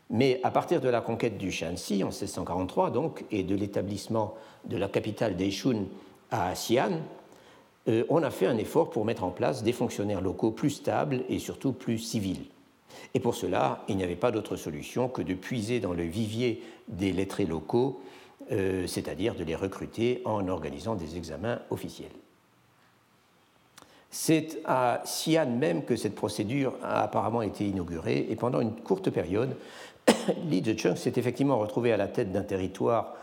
Mais à partir de la conquête du Shanxi en 1643 donc, et de l'établissement de la capitale des Shun à Xi'an, euh, on a fait un effort pour mettre en place des fonctionnaires locaux plus stables et surtout plus civils. Et pour cela, il n'y avait pas d'autre solution que de puiser dans le vivier des lettrés locaux, euh, c'est-à-dire de les recruter en organisant des examens officiels. C'est à Xi'an même que cette procédure a apparemment été inaugurée et pendant une courte période, *coughs* Li Zhecheng s'est effectivement retrouvé à la tête d'un territoire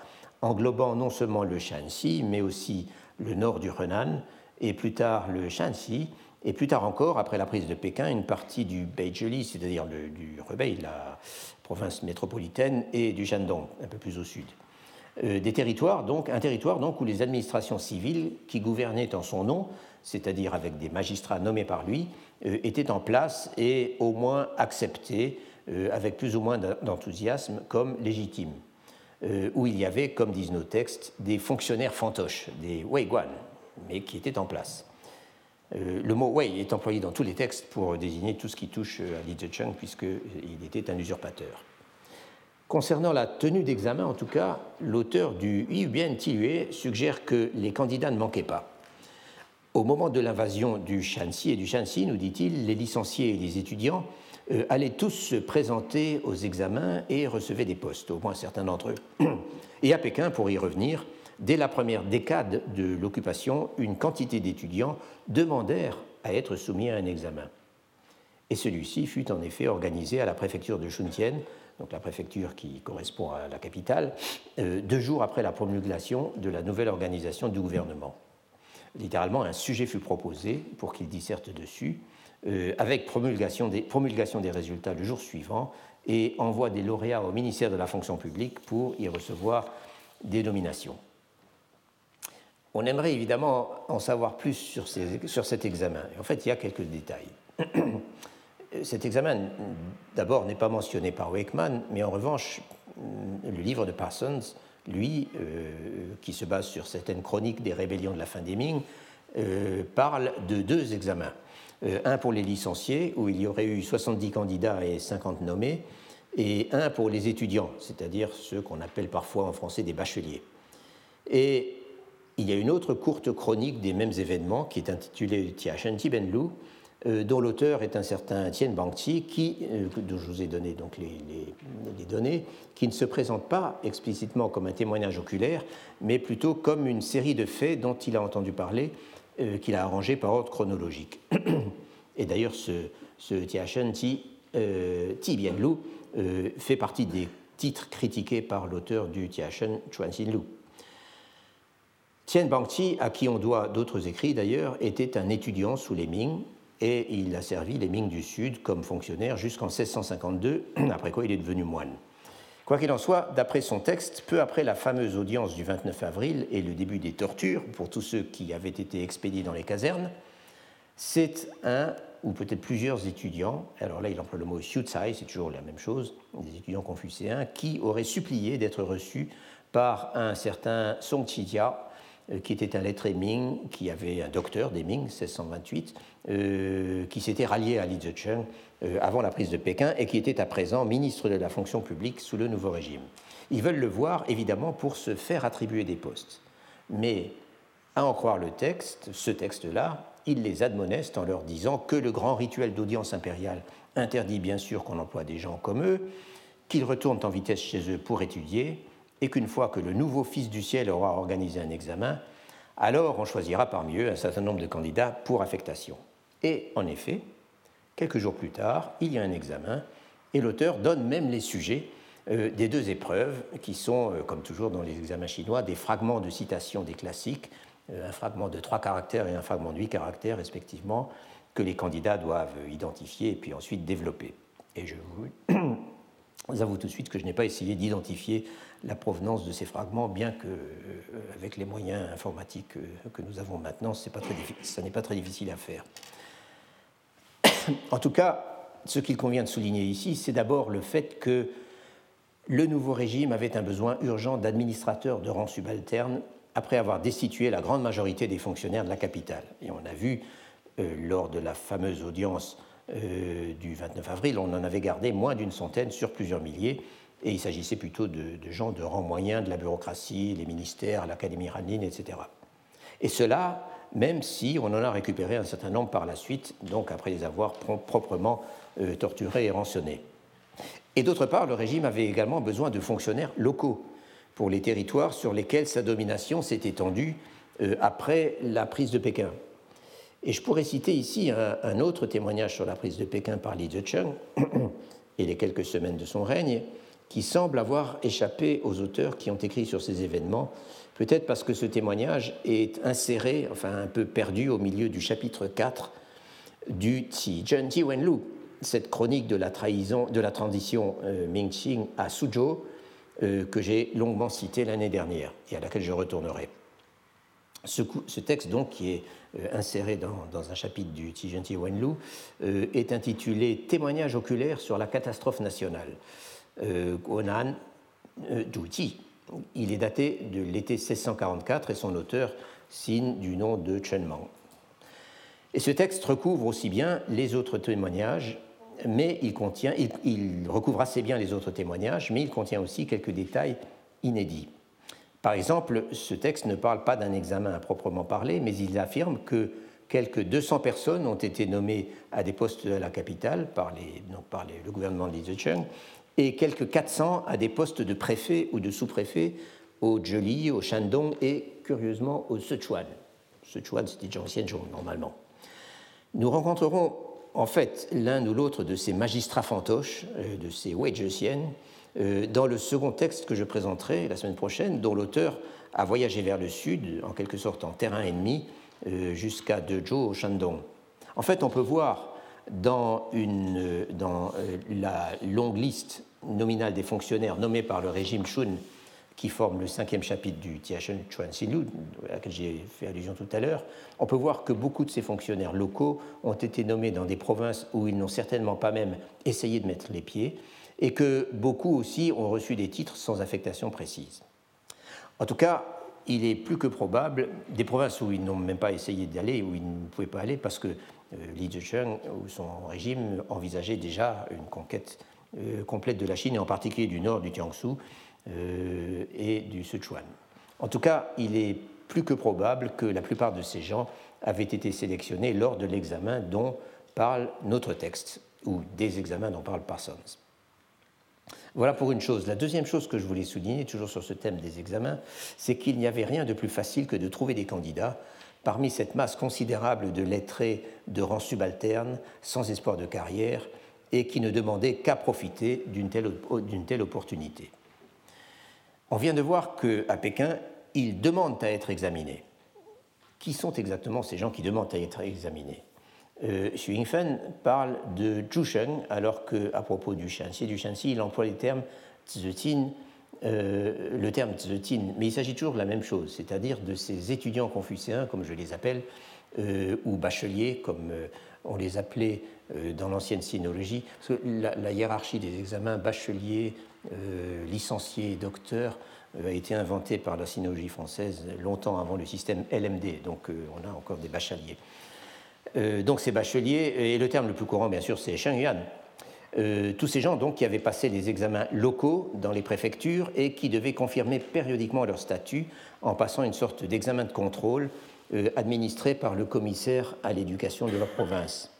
englobant non seulement le Shanxi, mais aussi le nord du Henan et plus tard le Shanxi, et plus tard encore, après la prise de Pékin, une partie du Beizhili, c'est-à-dire du Hebei, la province métropolitaine, et du Shandong, un peu plus au sud. Euh, des territoires, donc, un territoire donc, où les administrations civiles qui gouvernaient en son nom, c'est-à-dire avec des magistrats nommés par lui, euh, étaient en place et au moins acceptés euh, avec plus ou moins d'enthousiasme comme légitimes, où il y avait, comme disent nos textes, des fonctionnaires fantoches, des weiguan, mais qui étaient en place. Euh, le mot Wei est employé dans tous les textes pour désigner tout ce qui touche à Li Zecheng, puisqu'il était un usurpateur. Concernant la tenue d'examen, en tout cas, l'auteur du Yubien Tilue suggère que les candidats ne manquaient pas. Au moment de l'invasion du Shanxi et du Shanxi, nous dit-il, les licenciés et les étudiants euh, allaient tous se présenter aux examens et recevaient des postes, au moins certains d'entre eux. *clears throat* Et à Pékin, pour y revenir, dès la première décade de l'occupation, une quantité d'étudiants demandèrent à être soumis à un examen. Et celui-ci fut en effet organisé à la préfecture de Shuntian, donc la préfecture qui correspond à la capitale, euh, deux jours après la promulgation de la nouvelle organisation du gouvernement. Littéralement, un sujet fut proposé pour qu'il disserte dessus, euh, avec promulgation des, promulgation des résultats le jour suivant et envoi des lauréats au ministère de la fonction publique pour y recevoir des nominations. On aimerait évidemment en savoir plus sur, cet examen. en fait, il y a quelques détails. *clears throat* Cet examen, d'abord, n'est pas mentionné par Wakeman, mais en revanche, le livre de Parsons, lui, euh, qui se base sur certaines chroniques des rébellions de la fin des Ming, euh, parle de deux examens. Euh, un pour les licenciés, où il y aurait eu 70 candidats et 50 nommés, et un pour les étudiants, c'est-à-dire ceux qu'on appelle parfois en français des bacheliers. Et il y a une autre courte chronique des mêmes événements qui est intitulée Tiachen Tibenlu, euh, dont l'auteur est un certain Tien Bangti, qui, euh, dont je vous ai donné donc les, données, qui ne se présente pas explicitement comme un témoignage oculaire, mais plutôt comme une série de faits dont il a entendu parler, euh, qu'il a arrangé par ordre chronologique. *coughs* Et d'ailleurs, ce, ce Tiachen Ti, Bienlu fait partie des titres critiqués par l'auteur du Tiachen Chuan Lu. Tien Bangti, à qui on doit d'autres écrits d'ailleurs, était un étudiant sous les Ming et il a servi les Ming du Sud comme fonctionnaire jusqu'en 1652, *clears throat* après quoi il est devenu moine. Quoi qu'il en soit, d'après son texte, peu après la fameuse audience du 29 avril et le début des tortures pour tous ceux qui avaient été expédiés dans les casernes, c'est un ou peut-être plusieurs étudiants, alors là il emploie le mot Shutsai, c'est toujours la même chose, des étudiants confucéens, qui auraient supplié d'être reçus par un certain Song euh, qui était un lettré Ming, qui avait un docteur des Ming, 1628, euh, qui s'était rallié à Li Zicheng euh, avant la prise de Pékin et qui était à présent ministre de la fonction publique sous le nouveau régime. Ils veulent le voir évidemment pour se faire attribuer des postes. Mais à en croire le texte, ce texte-là, il les admoneste en leur disant que le grand rituel d'audience impériale interdit bien sûr qu'on emploie des gens comme eux, qu'ils retournent en vitesse chez eux pour étudier, et qu'une fois que le nouveau Fils du ciel aura organisé un examen, alors on choisira parmi eux un certain nombre de candidats pour affectation. Et en effet, quelques jours plus tard, il y a un examen, et l'auteur donne même les sujets euh, des deux épreuves, qui sont, euh, comme toujours dans les examens chinois, des fragments de citation des classiques, euh, un fragment de trois caractères et un fragment de huit caractères, respectivement, que les candidats doivent identifier et puis ensuite développer. Et je vous avoue tout de suite que je n'ai pas essayé d'identifier la provenance de ces fragments, bien que, euh, avec les moyens informatiques euh, que nous avons maintenant, ce n'est pas très difficile à faire. *coughs* En tout cas, ce qu'il convient de souligner ici, c'est d'abord le fait que le nouveau régime avait un besoin urgent d'administrateurs de rang subalterne après avoir destitué la grande majorité des fonctionnaires de la capitale. Et on a vu, euh, lors de la fameuse audience du 29 avril, on en avait gardé moins d'une centaine sur plusieurs milliers, et il s'agissait plutôt de, gens de rang moyen, de la bureaucratie, les ministères, l'Académie Ranine, etc. Et cela, même si on en a récupéré un certain nombre par la suite, donc après les avoir proprement euh, torturés et rançonnés. Et d'autre part, le régime avait également besoin de fonctionnaires locaux pour les territoires sur lesquels sa domination s'est étendue euh, après la prise de Pékin. Et je pourrais citer ici un, autre témoignage sur la prise de Pékin par Li Zicheng et les quelques semaines de son règne, qui semble avoir échappé aux auteurs qui ont écrit sur ces événements, peut-être parce que ce témoignage est inséré, enfin un peu perdu au milieu du chapitre 4 du Zhen Ti Wenlu, cette chronique de la, trahison, de la transition euh, Ming-Qing à Suzhou, euh, que j'ai longuement cité l'année dernière et à laquelle je retournerai. Ce, texte, donc, qui est euh, inséré dans, un chapitre du Ti Zhen Ti Wenlu, est intitulé Témoignage oculaire sur la catastrophe nationale. Euh, Douti. Il est daté de l'été 1644 et son auteur signe du nom de Chen Mang. Et ce texte recouvre aussi bien les autres témoignages, mais il, recouvre assez bien les autres témoignages, mais il contient aussi quelques détails inédits. Par exemple, ce texte ne parle pas d'un examen à proprement parler, mais il affirme que quelques 200 personnes ont été nommées à des postes de la capitale par, le gouvernement de Li et quelques 400 à des postes de préfet ou de sous-préfet au Zheli, au Shandong et curieusement au Sichuan. Sichuan, c'était Zhou normalement. Nous rencontrerons en fait l'un ou l'autre de ces magistrats fantoches, euh, de ces euh, dans le second texte que je présenterai la semaine prochaine, dont l'auteur a voyagé vers le sud, en quelque sorte en terrain ennemi, euh, jusqu'à Dezhou au Shandong. En fait, on peut voir dans, euh, la longue liste nominale des fonctionnaires nommés par le régime Shun qui forme le cinquième chapitre du Tiachen Chuan Xinlu, à laquelle j'ai fait allusion tout à l'heure, on peut voir que beaucoup de ces fonctionnaires locaux ont été nommés dans des provinces où ils n'ont certainement pas même essayé de mettre les pieds, et que beaucoup aussi ont reçu des titres sans affectation précise. En tout cas, il est plus que probable, des provinces où ils n'ont même pas essayé d'aller, où ils ne pouvaient pas aller, parce que euh, Li Zicheng ou son régime envisageait déjà une conquête euh, complète de la Chine, et en particulier du nord du Jiangsu euh, et du Sichuan. En tout cas, il est plus que probable que la plupart de ces gens avaient été sélectionnés lors de l'examen dont parle notre texte, ou des examens dont parle Parsons. Voilà pour une chose. La deuxième chose que je voulais souligner, toujours sur ce thème des examens, c'est qu'il n'y avait rien de plus facile que de trouver des candidats parmi cette masse considérable de lettrés de rang subalterne, sans espoir de carrière, et qui ne demandaient qu'à profiter d'une telle, telle, opportunité. On vient de voir qu'à Pékin, ils demandent à être examinés. Qui sont exactement ces gens qui demandent à être examinés? Euh, Xu Yingfen parle de Zhu Sheng, alors qu'à propos du Shanxi, du Shanxi, il emploie les termes Tzutin, le terme Tzutin, mais il s'agit toujours de la même chose, c'est-à-dire de ces étudiants confucéens, comme je les appelle, ou bacheliers, comme on les appelait dans l'ancienne sinologie, que la, hiérarchie des examens bachelier, licencié, docteur a été inventée par la sinologie française longtemps avant le système LMD, donc on a encore des bacheliers. Euh, donc ces bacheliers, et le terme le plus courant bien sûr c'est Shengyuan. Euh, tous ces gens donc qui avaient passé les examens locaux dans les préfectures et qui devaient confirmer périodiquement leur statut en passant une sorte d'examen de contrôle euh, administré par le commissaire à l'éducation de leur province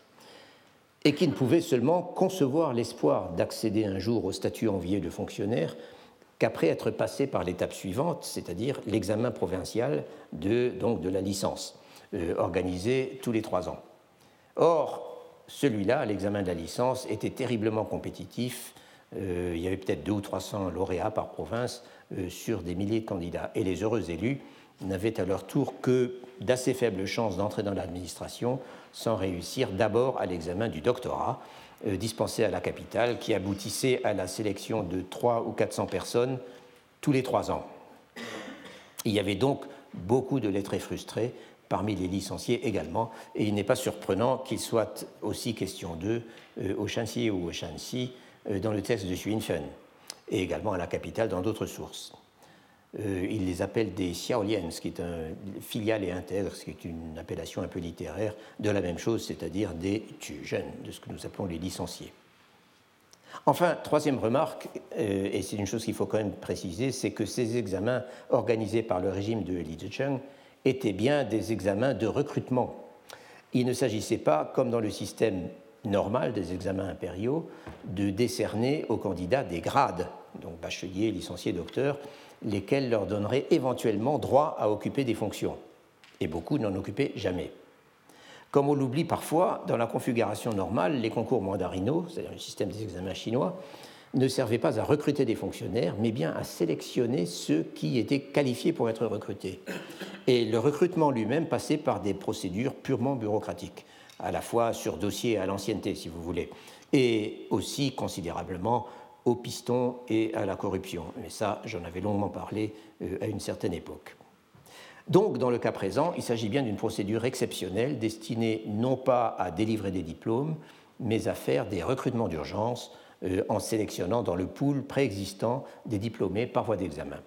et qui ne pouvaient seulement concevoir l'espoir d'accéder un jour au statut envié de fonctionnaire qu'après être passés par l'étape suivante, c'est-à-dire l'examen provincial de, donc de la licence. Euh, organisé tous les trois ans. Or, celui-là, l'examen de la licence, était terriblement compétitif. Euh, il y avait peut-être 200 ou 300 lauréats par province euh, sur des milliers de candidats. Et les heureux élus n'avaient à leur tour que d'assez faibles chances d'entrer dans l'administration sans réussir d'abord à l'examen du doctorat dispensé à la capitale qui aboutissait à la sélection de 3 ou 400 personnes tous les trois ans. Il y avait donc beaucoup de lettrés frustrés parmi les licenciés également, et il n'est pas surprenant qu'il soit aussi question d'eux euh, au Shanxi ou au Shanxi euh, dans le texte de Xuanfen, et également à la capitale dans d'autres sources. Euh, il les appelle des Xiaoliens, ce qui est un filial et intègre, ce qui est une appellation un peu littéraire de la même chose, c'est-à-dire des jeunes, de ce que nous appelons les licenciés. Enfin, troisième remarque, et c'est une chose qu'il faut quand même préciser, c'est que ces examens organisés par le régime de Li Zicheng étaient bien des examens de recrutement. Il ne s'agissait pas, comme dans le système normal des examens impériaux, de décerner aux candidats des grades, donc bachelier, licencié, docteur, lesquels leur donneraient éventuellement droit à occuper des fonctions. Et beaucoup n'en occupaient jamais. Comme on l'oublie parfois, dans la configuration normale, les concours mandarinaux, c'est-à-dire le système des examens chinois, ne servait pas à recruter des fonctionnaires, mais bien à sélectionner ceux qui étaient qualifiés pour être recrutés. Et le recrutement lui-même passait par des procédures purement bureaucratiques, à la fois sur dossier à l'ancienneté, si vous voulez, et aussi considérablement au piston et à la corruption. Mais ça, j'en avais longuement parlé euh, à une certaine époque. Donc, dans le cas présent, il s'agit bien d'une procédure exceptionnelle destinée non pas à délivrer des diplômes, mais à faire des recrutements d'urgence en sélectionnant dans le pool préexistant des diplômés par voie d'examen.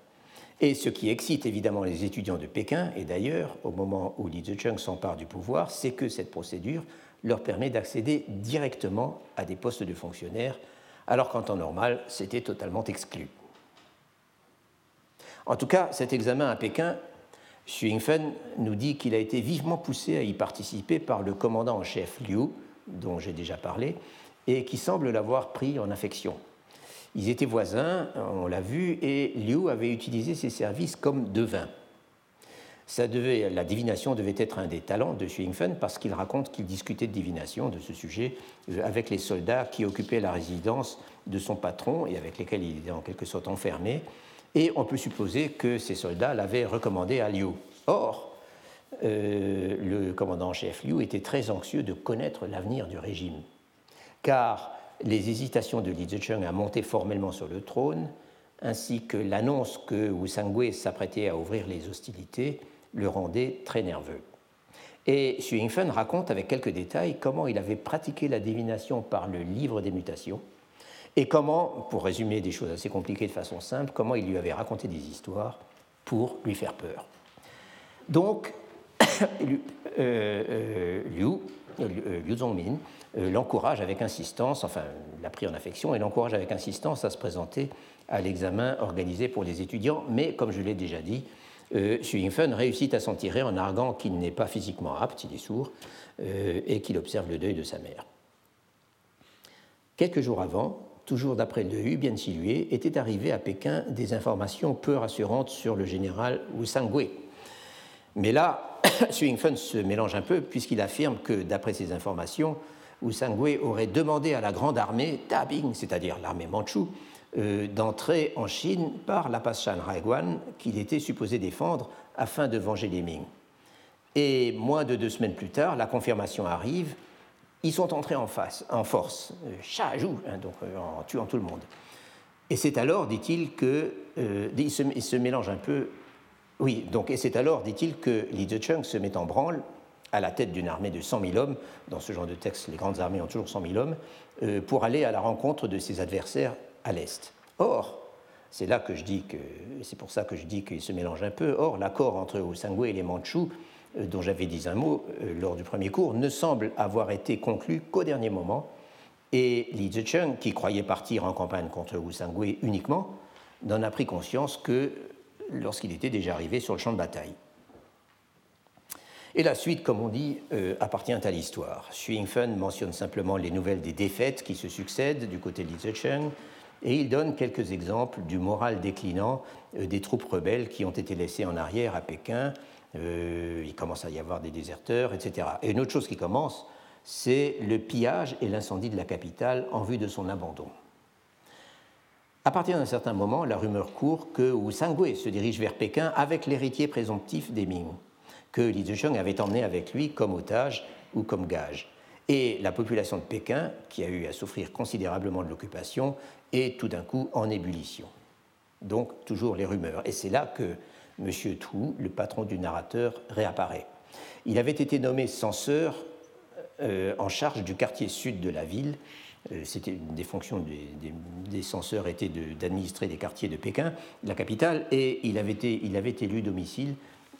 Et ce qui excite évidemment les étudiants de Pékin, et d'ailleurs au moment où Li Zicheng s'empare du pouvoir, c'est que cette procédure leur permet d'accéder directement à des postes de fonctionnaires, alors qu'en temps normal, c'était totalement exclu. En tout cas, cet examen à Pékin, Xu Yingfen nous dit qu'il a été vivement poussé à y participer par le commandant en chef Liu, dont j'ai déjà parlé, et qui semble l'avoir pris en affection. Ils étaient voisins, on l'a vu, et Liu avait utilisé ses services comme devin. La divination devait être un des talents de Xu Yingfen parce qu'il raconte qu'il discutait de divination, de ce sujet, euh, avec les soldats qui occupaient la résidence de son patron et avec lesquels il était en quelque sorte enfermé. Et on peut supposer que ces soldats l'avaient recommandé à Liu. Or, euh, le commandant-chef Liu était très anxieux de connaître l'avenir du régime car les hésitations de Li Zicheng à monter formellement sur le trône, ainsi que l'annonce que Wu Sangui s'apprêtait à ouvrir les hostilités, le rendaient très nerveux. Et Xu Yingfen raconte avec quelques détails comment il avait pratiqué la divination par le livre des mutations et comment, pour résumer des choses assez compliquées de façon simple, comment il lui avait raconté des histoires pour lui faire peur. Donc, *coughs* euh, euh, Liu, Liu Zongmin euh, l'encourage avec insistance, enfin l'a pris en affection et l'encourage avec insistance à se présenter à l'examen organisé pour les étudiants, mais comme je l'ai déjà dit, euh, Xu Yingfen réussit à s'en tirer en arguant qu'il n'est pas physiquement apte, il est sourd, euh, et qu'il observe le deuil de sa mère. Quelques jours avant, toujours d'après le Hu Bianxilue, étaient arrivées à Pékin des informations peu rassurantes sur le général Wu Sangui. Mais là, *coughs* Xu Yingfen se mélange un peu puisqu'il affirme que, d'après ces informations, où Sangui aurait demandé à la grande armée Tabing, c'est-à-dire l'armée mandchoue, euh, d'entrer en Chine par la passe Shan Haiguan qu'il était supposé défendre afin de venger les Ming. Et moins de deux semaines plus tard, la confirmation arrive. Ils sont entrés en, face, en force, euh, hein, donc euh, en tuant tout le monde. Et c'est alors, dit-il, que. Il, se, mélange un peu. Oui, donc, et c'est alors, dit-il, que Li Zicheng se met en branle à la tête d'une armée de 100 000 hommes. Dans ce genre de texte, les grandes armées ont toujours 100 000 hommes, euh, pour aller à la rencontre de ses adversaires à l'Est. Or, c'est là que je dis que, c'est pour ça que je dis qu'il se mélange un peu. Or, l'accord entre Osangwe et les Mandchous, euh, dont j'avais dit un mot lors du premier cours, ne semble avoir été conclu qu'au dernier moment, et Li Zicheng, qui croyait partir en campagne contre Wu Sangui uniquement, n'en a pris conscience que lorsqu'il était déjà arrivé sur le champ de bataille. Et la suite, comme on dit, euh, appartient à l'histoire. Xu Yingfen mentionne simplement les nouvelles des défaites qui se succèdent du côté de Li Zicheng, et il donne quelques exemples du moral déclinant euh, des troupes rebelles qui ont été laissées en arrière à Pékin. Euh, il commence à y avoir des déserteurs, etc. Et une autre chose qui commence, c'est le pillage et l'incendie de la capitale en vue de son abandon. À partir d'un certain moment, la rumeur court que Wu Sangui se dirige vers Pékin avec l'héritier présomptif des Ming, que Li Zicheng avait emmené avec lui comme otage ou comme gage. Et la population de Pékin, qui a eu à souffrir considérablement de l'occupation, est tout d'un coup en ébullition. Donc, toujours les rumeurs. Et c'est là que M. Tou, le patron du narrateur, réapparaît. Il avait été nommé censeur euh, en charge du quartier sud de la ville. Euh, c'était une des fonctions des, censeurs était d'administrer des quartiers de Pékin, la capitale, et il avait, été, il avait élu domicile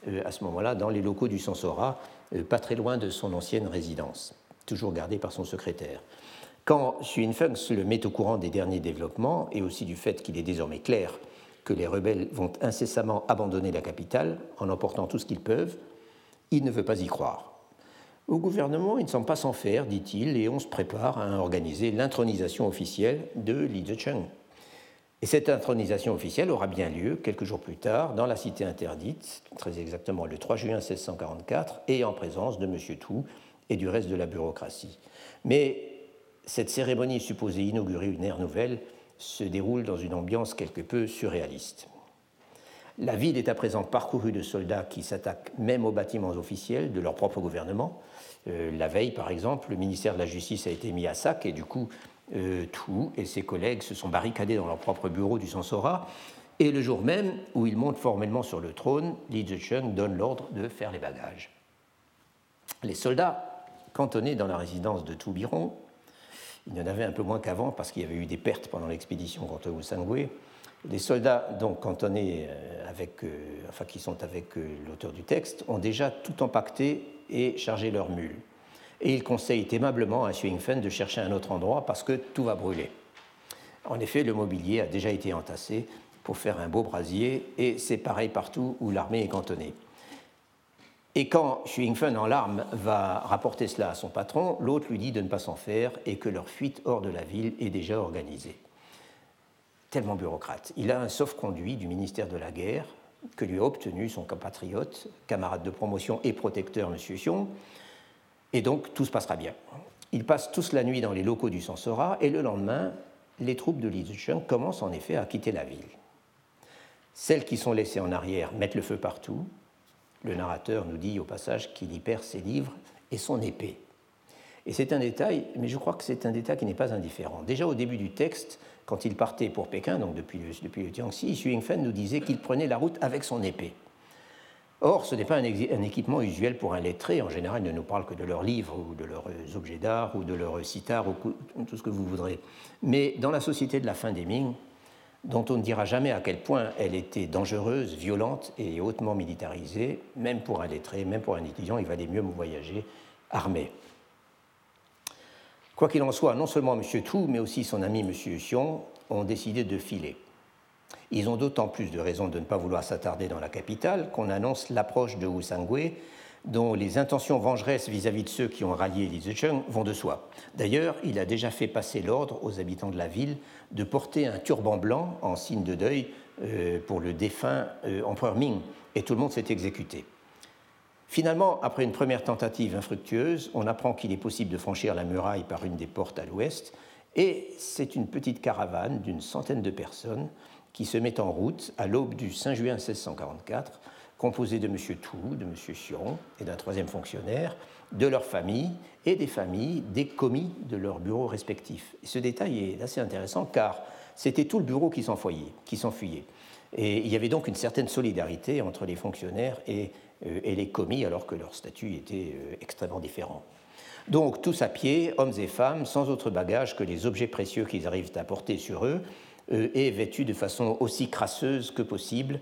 euh, à ce moment-là dans les locaux du censorat, pas très loin de son ancienne résidence, toujours gardée par son secrétaire. Quand Xu Yinfeng se le met au courant des derniers développements et aussi du fait qu'il est désormais clair que les rebelles vont incessamment abandonner la capitale en emportant tout ce qu'ils peuvent, il ne veut pas y croire. Au gouvernement, ils ne sont pas sans faire, dit-il, et on se prépare à organiser l'intronisation officielle de Li Zicheng. Et cette intronisation officielle aura bien lieu quelques jours plus tard dans la cité interdite, très exactement le 3 juin 1644, et en présence de M. Tou et du reste de la bureaucratie. Mais cette cérémonie supposée inaugurer une ère nouvelle se déroule dans une ambiance quelque peu surréaliste. La ville est à présent parcourue de soldats qui s'attaquent même aux bâtiments officiels de leur propre gouvernement, la veille, par exemple, le ministère de la Justice a été mis à sac et du coup, euh, Tout et ses collègues se sont barricadés dans leur propre bureau du Sansora. Et le jour même où il monte formellement sur le trône, Li Zicheng donne l'ordre de faire les bagages. Les soldats, cantonnés dans la résidence de Toubiron, il y en avait un peu moins qu'avant parce qu'il y avait eu des pertes pendant l'expédition contre Wusangwe. Les soldats donc cantonnés euh, avec, enfin qui sont avec l'auteur du texte ont déjà tout empaqueté et charger leurs mules. Et il conseille aimablement à Xu Yingfen de chercher un autre endroit parce que tout va brûler. En effet, le mobilier a déjà été entassé pour faire un beau brasier et c'est pareil partout où l'armée est cantonnée. Et quand Xu Yingfen en larmes va rapporter cela à son patron, l'autre lui dit de ne pas s'en faire et que leur fuite hors de la ville est déjà organisée. Tellement bureaucrate. Il a un sauf-conduit du ministère de la Guerre que lui a obtenu son compatriote, camarade de promotion et protecteur, M. Xiong, et donc tout se passera bien. Ils passent tous la nuit dans les locaux du Sansora, et le lendemain, les troupes de Li Zicheng commencent en effet à quitter la ville. Celles qui sont laissées en arrière mettent le feu partout. Le narrateur nous dit au passage qu'il y perd ses livres et son épée. Et c'est un détail, mais je crois que c'est un détail qui n'est pas indifférent. Déjà au début du texte, quand il partait pour Pékin, donc depuis le, depuis le Jiangxi, Xu Yingfen nous disait qu'il prenait la route avec son épée. Or, ce n'est pas un, équipement usuel pour un lettré. En général, ils ne nous parlent que de leurs livres ou de leurs objets d'art ou de leurs sitars ou tout ce que vous voudrez. Mais dans la société de la fin des Ming, dont on ne dira jamais à quel point elle était dangereuse, violente et hautement militarisée, même pour un lettré, même pour un étudiant, il valait mieux voyager armé. Quoi qu'il en soit, non seulement M. Tou, mais aussi son ami M. Xiong ont décidé de filer. Ils ont d'autant plus de raisons de ne pas vouloir s'attarder dans la capitale qu'on annonce l'approche de Wu Sangui, dont les intentions vengeresses vis-à-vis de ceux qui ont rallié Li Zicheng vont de soi. D'ailleurs, il a déjà fait passer l'ordre aux habitants de la ville de porter un turban blanc en signe de deuil euh, pour le défunt euh, empereur Ming, et tout le monde s'est exécuté. Finalement, après une première tentative infructueuse, on apprend qu'il est possible de franchir la muraille par une des portes à l'ouest, et c'est une petite caravane d'une centaine de personnes qui se met en route à l'aube du 5 juin 1644, composée de M. Tou, de M. Xiong et d'un troisième fonctionnaire, de leurs familles et des familles des commis de leurs bureaux respectifs. ce détail est assez intéressant car c'était tout le bureau qui s'enfuyait. Et il y avait donc une certaine solidarité entre les fonctionnaires et, euh, les commis, alors que leur statut était euh, extrêmement différent. Donc tous à pied, hommes et femmes, sans autre bagage que les objets précieux qu'ils arrivent à porter sur eux, euh, et vêtus de façon aussi crasseuse que possible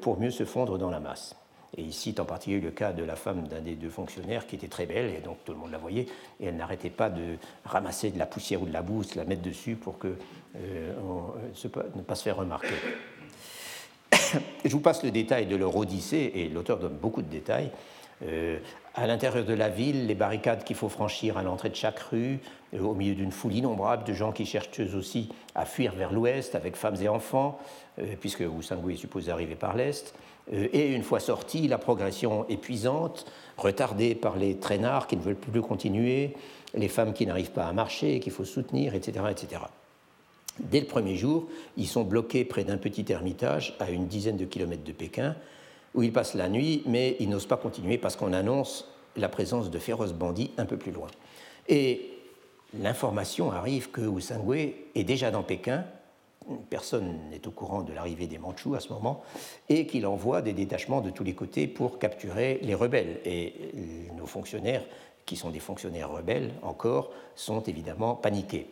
pour mieux se fondre dans la masse. Et il cite en particulier le cas de la femme d'un des deux fonctionnaires qui était très belle, et donc tout le monde la voyait, et elle n'arrêtait pas de ramasser de la poussière ou de la boue, de la mettre dessus pour que, ne pas se faire remarquer. *coughs* Je vous passe le détail de leur odyssée, et l'auteur donne beaucoup de détails. Euh, à l'intérieur de la ville, les barricades qu'il faut franchir à l'entrée de chaque rue, euh, au milieu d'une foule innombrable de gens qui cherchent eux aussi à fuir vers l'ouest avec femmes et enfants, euh, puisque Wusangu est supposé arriver par l'est. et une fois sorti, la progression épuisante, retardée par les traînards qui ne veulent plus continuer, les femmes qui n'arrivent pas à marcher, qu'il faut soutenir, etc. etc. Dès le premier jour, ils sont bloqués près d'un petit ermitage à une dizaine de kilomètres de Pékin, où ils passent la nuit, mais ils n'osent pas continuer parce qu'on annonce la présence de féroces bandits un peu plus loin. Et l'information arrive que Wu est déjà dans Pékin, personne n'est au courant de l'arrivée des Mandchous à ce moment, et qu'il envoie des détachements de tous les côtés pour capturer les rebelles. Et nos fonctionnaires, qui sont des fonctionnaires rebelles encore, sont évidemment paniqués.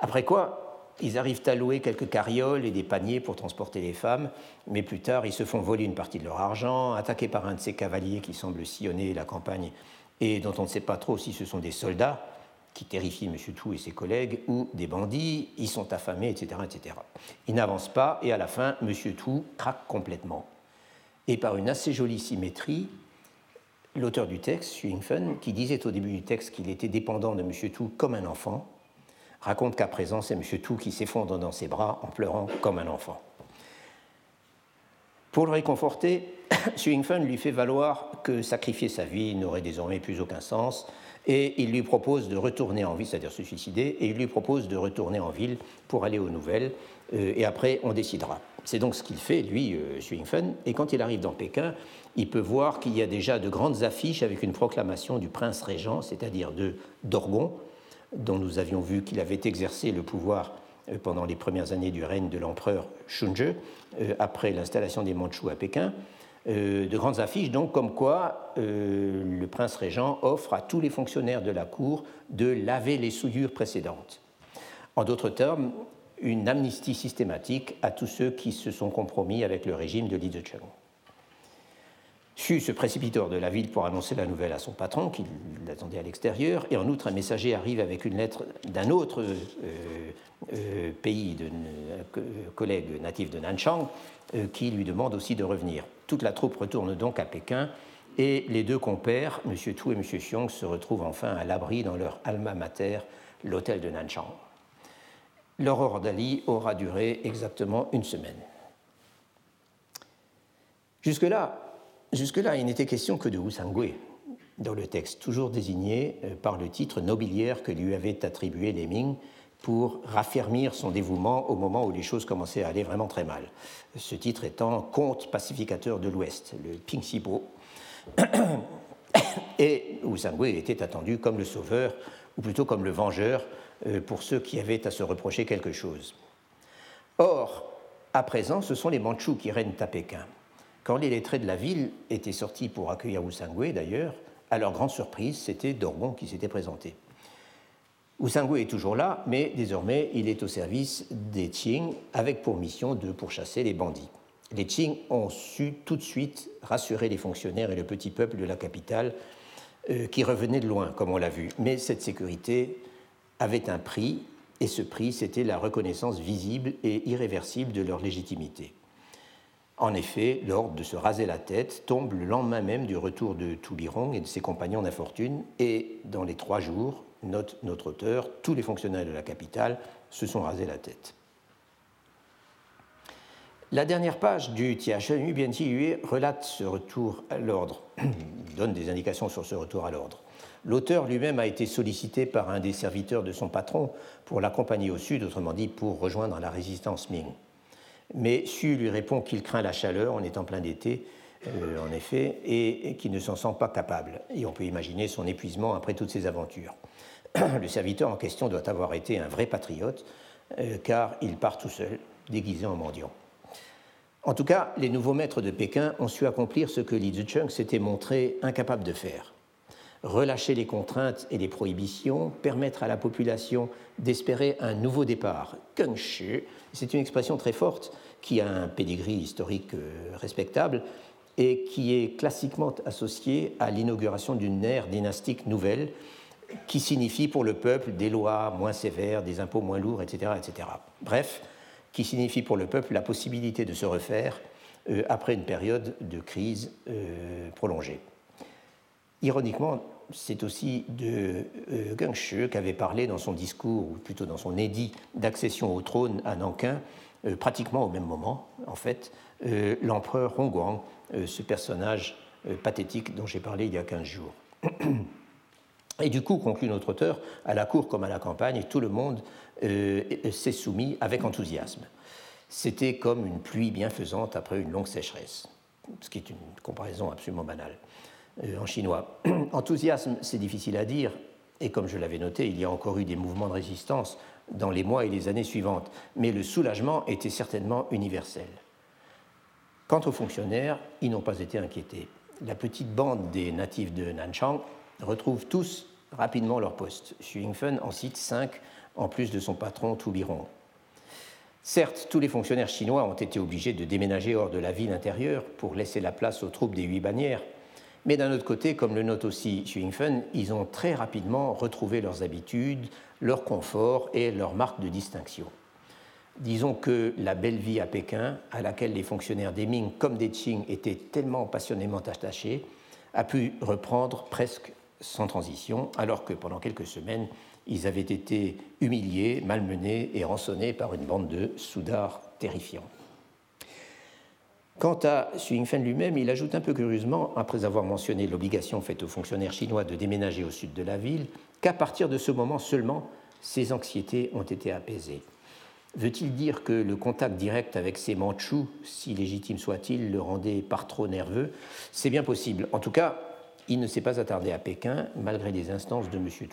Après quoi, ils arrivent à louer quelques carrioles et des paniers pour transporter les femmes, mais plus tard, ils se font voler une partie de leur argent, attaqués par un de ces cavaliers qui semble sillonner la campagne et dont on ne sait pas trop si ce sont des soldats qui terrifient M. Tou et ses collègues ou des bandits, ils sont affamés, etc. etc. Ils n'avancent pas et à la fin, M. Tou craque complètement. Et par une assez jolie symétrie, l'auteur du texte, Xu Yingfen, qui disait au début du texte qu'il était dépendant de M. Tou comme un enfant, raconte qu'à présent, c'est M. Tou qui s'effondre dans ses bras en pleurant comme un enfant. Pour le réconforter, *coughs* Xu Yingfen lui fait valoir que sacrifier sa vie n'aurait désormais plus aucun sens et il lui propose de retourner en ville, c'est-à-dire se suicider, et il lui propose de retourner en ville pour aller aux nouvelles, euh, et après on décidera. C'est donc ce qu'il fait, lui, euh, Xu Yingfen, et quand il arrive dans Pékin, il peut voir qu'il y a déjà de grandes affiches avec une proclamation du prince régent, c'est-à-dire de Dorgon, dont nous avions vu qu'il avait exercé le pouvoir euh, pendant les premières années du règne de l'empereur Shunzhe, euh, après l'installation des Mandchous à Pékin, euh, de grandes affiches donc comme quoi le prince régent offre à tous les fonctionnaires de la cour de laver les souillures précédentes. En d'autres termes, une amnistie systématique à tous ceux qui se sont compromis avec le régime de Li Zicheng. Xu se précipite hors de la ville pour annoncer la nouvelle à son patron, qui l'attendait à l'extérieur, et en outre, un messager arrive avec une lettre d'un autre euh, euh, pays, de euh, collègue natif de Nanchang, qui lui demande aussi de revenir. Toute la troupe retourne donc à Pékin, et les deux compères, M. Tu et M. Xiong, se retrouvent enfin à l'abri dans leur alma mater, l'hôtel de Nanchang. L'aurore d'Ali aura duré exactement une semaine. Jusque-là, Jusque-là, il n'était question que de Wusangwe dans le texte, toujours désigné euh, par le titre nobiliaire que lui avait attribué les Ming pour raffermir son dévouement au moment où les choses commençaient à aller vraiment très mal. Ce titre étant Comte pacificateur de l'Ouest, le Pingxibo. *coughs* Et Wusangwe était attendu comme le sauveur, ou plutôt comme le vengeur, euh, pour ceux qui avaient à se reprocher quelque chose. Or, à présent, ce sont les Mandchous qui règnent à Pékin. Quand les lettrés de la ville étaient sortis pour accueillir Wusangwe, d'ailleurs, à leur grande surprise, c'était Dorgon qui s'était présenté. Wusangwe est toujours là, mais désormais il est au service des Qing avec pour mission de pourchasser les bandits. Les Qing ont su tout de suite rassurer les fonctionnaires et le petit peuple de la capitale euh, qui revenait de loin, comme on l'a vu. Mais cette sécurité avait un prix, et ce prix, c'était la reconnaissance visible et irréversible de leur légitimité. En effet, l'ordre de se raser la tête tombe le lendemain même du retour de Toubirong et de ses compagnons d'infortune, et dans les trois jours, note notre auteur, tous les fonctionnaires de la capitale se sont rasés la tête. La dernière page du Tiachen Yue relate ce retour à l'ordre, *clears throat* donne des indications sur ce retour à l'ordre. L'auteur lui-même a été sollicité par un des serviteurs de son patron pour l'accompagner au sud, autrement dit pour rejoindre la résistance Ming mais Su lui répond qu'il craint la chaleur, on est en plein d'été, euh, en effet, et, qu'il ne s'en sent pas capable. Et on peut imaginer son épuisement après toutes ces aventures. *clears throat* Le serviteur en question doit avoir été un vrai patriote, car il part tout seul, déguisé en mendiant. En tout cas, les nouveaux maîtres de Pékin ont su accomplir ce que Li Zicheng s'était montré incapable de faire. Relâcher les contraintes et les prohibitions, permettre à la population d'espérer un nouveau départ. Shi, c'est une expression très forte qui a un pédigree historique euh, respectable et qui est classiquement associée à l'inauguration d'une ère dynastique nouvelle qui signifie pour le peuple des lois moins sévères, des impôts moins lourds, etc. etc. Bref, qui signifie pour le peuple la possibilité de se refaire euh, après une période de crise euh, prolongée. Ironiquement, c'est aussi de euh, Gengshe qu'avait parlé dans son discours, ou plutôt dans son édit d'accession au trône à Nankin, euh, pratiquement au même moment, en fait, euh, l'empereur Hongguang, ce personnage pathétique dont j'ai parlé il y a 15 jours. Et du coup, conclut notre auteur, à la cour comme à la campagne, tout le monde s'est soumis avec enthousiasme. C'était comme une pluie bienfaisante après une longue sécheresse, ce qui est une comparaison absolument banale. Euh, en chinois. *clears throat* Enthousiasme, c'est difficile à dire, et comme je l'avais noté, il y a encore eu des mouvements de résistance dans les mois et les années suivantes, mais le soulagement était certainement universel. Quant aux fonctionnaires, ils n'ont pas été inquiétés. La petite bande des natifs de Nanchang retrouve tous rapidement leur poste. Xu Yingfen en cite cinq, en plus de son patron Tu Biron. Certes, tous les fonctionnaires chinois ont été obligés de déménager hors de la ville intérieure pour laisser la place aux troupes des huit bannières, mais d'un autre côté, comme le note aussi Xu Yingfen, ils ont très rapidement retrouvé leurs habitudes, leur confort et leur marque de distinction. Disons que la belle vie à Pékin, à laquelle les fonctionnaires des Ming comme des Qing étaient tellement passionnément attachés, a pu reprendre presque sans transition, alors que pendant quelques semaines, ils avaient été humiliés, malmenés et rançonnés par une bande de soudards terrifiants. Quant à Xu lui-même, il ajoute un peu curieusement, après avoir mentionné l'obligation faite aux fonctionnaires chinois de déménager au sud de la ville, qu'à partir de ce moment seulement, ses anxiétés ont été apaisées. Veut-il dire que le contact direct avec ces Mandchous, si légitime soit-il, le rendait par trop nerveux? C'est bien possible. En tout cas, il ne s'est pas attardé à Pékin, malgré les instances de M. Tu.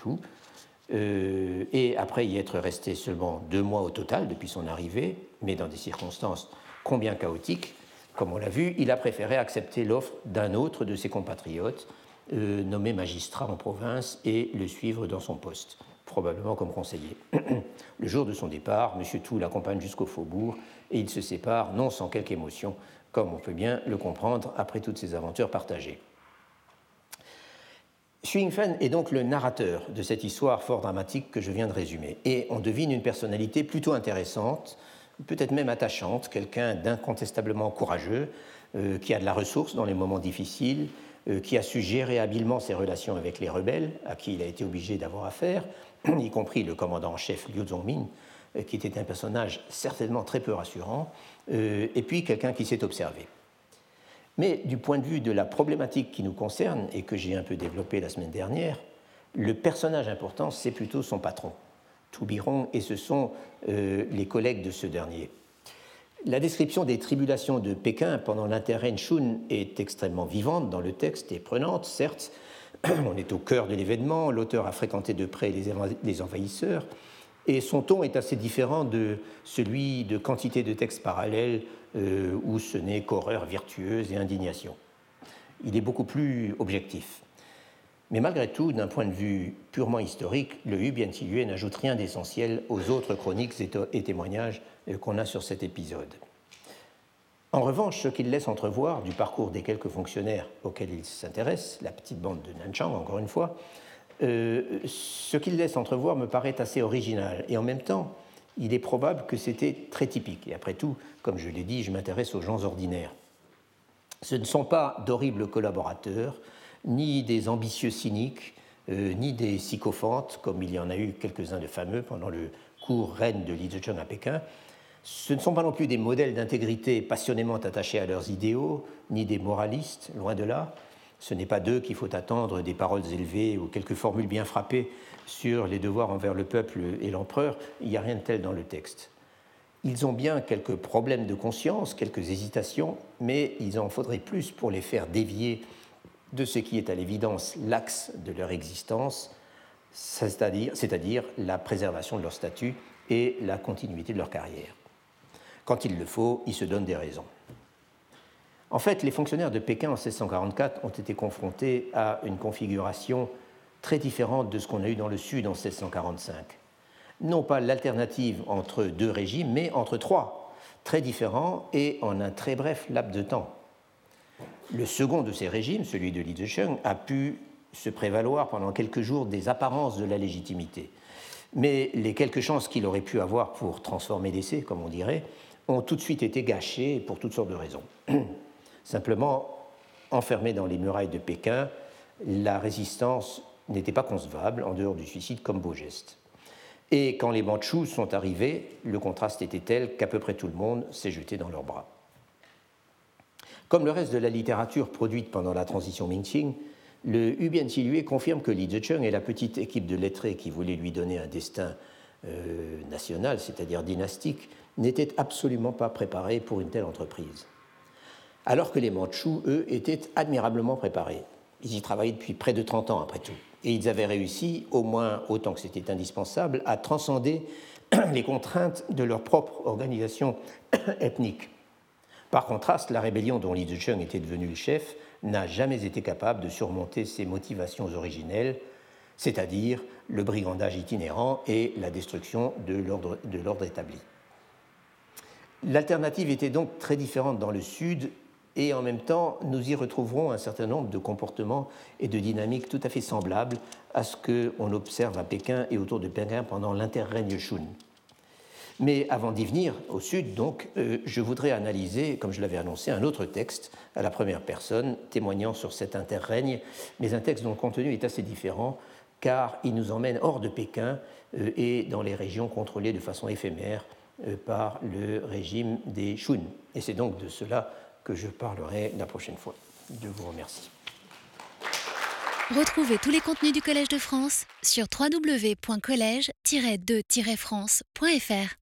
Euh, et après y être resté seulement deux mois au total depuis son arrivée, mais dans des circonstances combien chaotiques, comme on l'a vu, il a préféré accepter l'offre d'un autre de ses compatriotes, euh, nommé magistrat en province, et le suivre dans son poste, probablement comme conseiller. *clears throat* le jour de son départ, M. Tou l'accompagne jusqu'au faubourg et ils se séparent, non sans quelque émotion, comme on peut bien le comprendre après toutes ces aventures partagées. Xu Yingfen est donc le narrateur de cette histoire fort dramatique que je viens de résumer, et on devine une personnalité plutôt intéressante, peut-être même attachante, quelqu'un d'incontestablement courageux, euh, qui a de la ressource dans les moments difficiles, euh, qui a su gérer habilement ses relations avec les rebelles, à qui il a été obligé d'avoir affaire, *clears throat* y compris le commandant en chef Liu Zongmin, euh, qui était un personnage certainement très peu rassurant, et puis quelqu'un qui s'est observé. Mais du point de vue de la problématique qui nous concerne, et que j'ai un peu développée la semaine dernière, le personnage important, c'est plutôt son patron, Toubiron, et ce sont euh, les collègues de ce dernier. La description des tribulations de Pékin pendant l'interrègne Shun est extrêmement vivante dans le texte et prenante, certes. *clears throat* On est au cœur de l'événement, l'auteur a fréquenté de près les envahisseurs, et son ton est assez différent de celui de quantité de textes parallèles euh, où ce n'est qu'horreur virtueuse et indignation. Il est beaucoup plus objectif. Mais malgré tout, d'un point de vue purement historique, le Hu Bien n'ajoute rien d'essentiel aux autres chroniques et témoignages euh, qu'on a sur cet épisode. En revanche, ce qu'il laisse entrevoir du parcours des quelques fonctionnaires auxquels il s'intéresse, la petite bande de Nanchang, encore une fois, euh, ce qu'il laisse entrevoir me paraît assez original. Et en même temps, il est probable que c'était très typique. Et après tout, comme je l'ai dit, je m'intéresse aux gens ordinaires. Ce ne sont pas d'horribles collaborateurs, ni des ambitieux cyniques, euh, ni des sycophantes, comme il y en a eu quelques-uns de fameux pendant le cours reine de Li Zhejiang à Pékin. Ce ne sont pas non plus des modèles d'intégrité passionnément attachés à leurs idéaux, ni des moralistes, loin de là. Ce n'est pas d'eux qu'il faut attendre des paroles élevées ou quelques formules bien frappées sur les devoirs envers le peuple et l'empereur. Il n'y a rien de tel dans le texte. Ils ont bien quelques problèmes de conscience, quelques hésitations, mais il en faudrait plus pour les faire dévier de ce qui est à l'évidence l'axe de leur existence, c'est-à-dire la préservation de leur statut et la continuité de leur carrière. Quand il le faut, ils se donnent des raisons. En fait, les fonctionnaires de Pékin en 1644 ont été confrontés à une configuration très différente de ce qu'on a eu dans le Sud en 1645. Non pas l'alternative entre deux régimes, mais entre trois, très différents et en un très bref laps de temps. Le second de ces régimes, celui de Li Zesheng, a pu se prévaloir pendant quelques jours des apparences de la légitimité. Mais les quelques chances qu'il aurait pu avoir pour transformer l'essai, comme on dirait, ont tout de suite été gâchées pour toutes sortes de raisons. *clears throat* Simplement, enfermé dans les murailles de Pékin, la résistance n'était pas concevable en dehors du suicide comme beau geste. Et quand les Mandchous sont arrivés, le contraste était tel qu'à peu près tout le monde s'est jeté dans leurs bras. Comme le reste de la littérature produite pendant la transition Ming-Qing, le Hubian Silue confirme que Li Zecheng et la petite équipe de lettrés qui voulait lui donner un destin euh, national, c'est-à-dire dynastique, n'étaient absolument pas préparés pour une telle entreprise. Alors que les Mandchous, eux, étaient admirablement préparés. Ils y travaillaient depuis près de 30 ans, après tout. Et ils avaient réussi, au moins autant que c'était indispensable, à transcender *clears throat* les contraintes de leur propre organisation *clears throat* ethnique. Par contraste, la rébellion dont Li Zicheng était devenu le chef n'a jamais été capable de surmonter ses motivations originelles, c'est-à-dire le brigandage itinérant et la destruction de l'ordre établi. L'alternative était donc très différente dans le Sud et en même temps, nous y retrouverons un certain nombre de comportements et de dynamiques tout à fait semblables à ce qu'on observe à Pékin et autour de Pékin pendant l'interrègne Shun. Mais avant d'y venir, au sud, donc, euh, je voudrais analyser, comme je l'avais annoncé, un autre texte à la première personne, témoignant sur cet interrègne, mais un texte dont le contenu est assez différent, car il nous emmène hors de Pékin euh, et dans les régions contrôlées de façon éphémère euh, par le régime des Shun. Et c'est donc de cela que je parlerai la prochaine fois. Je vous remercie. Retrouvez tous les contenus du Collège de France sur www.colège-2-france.fr.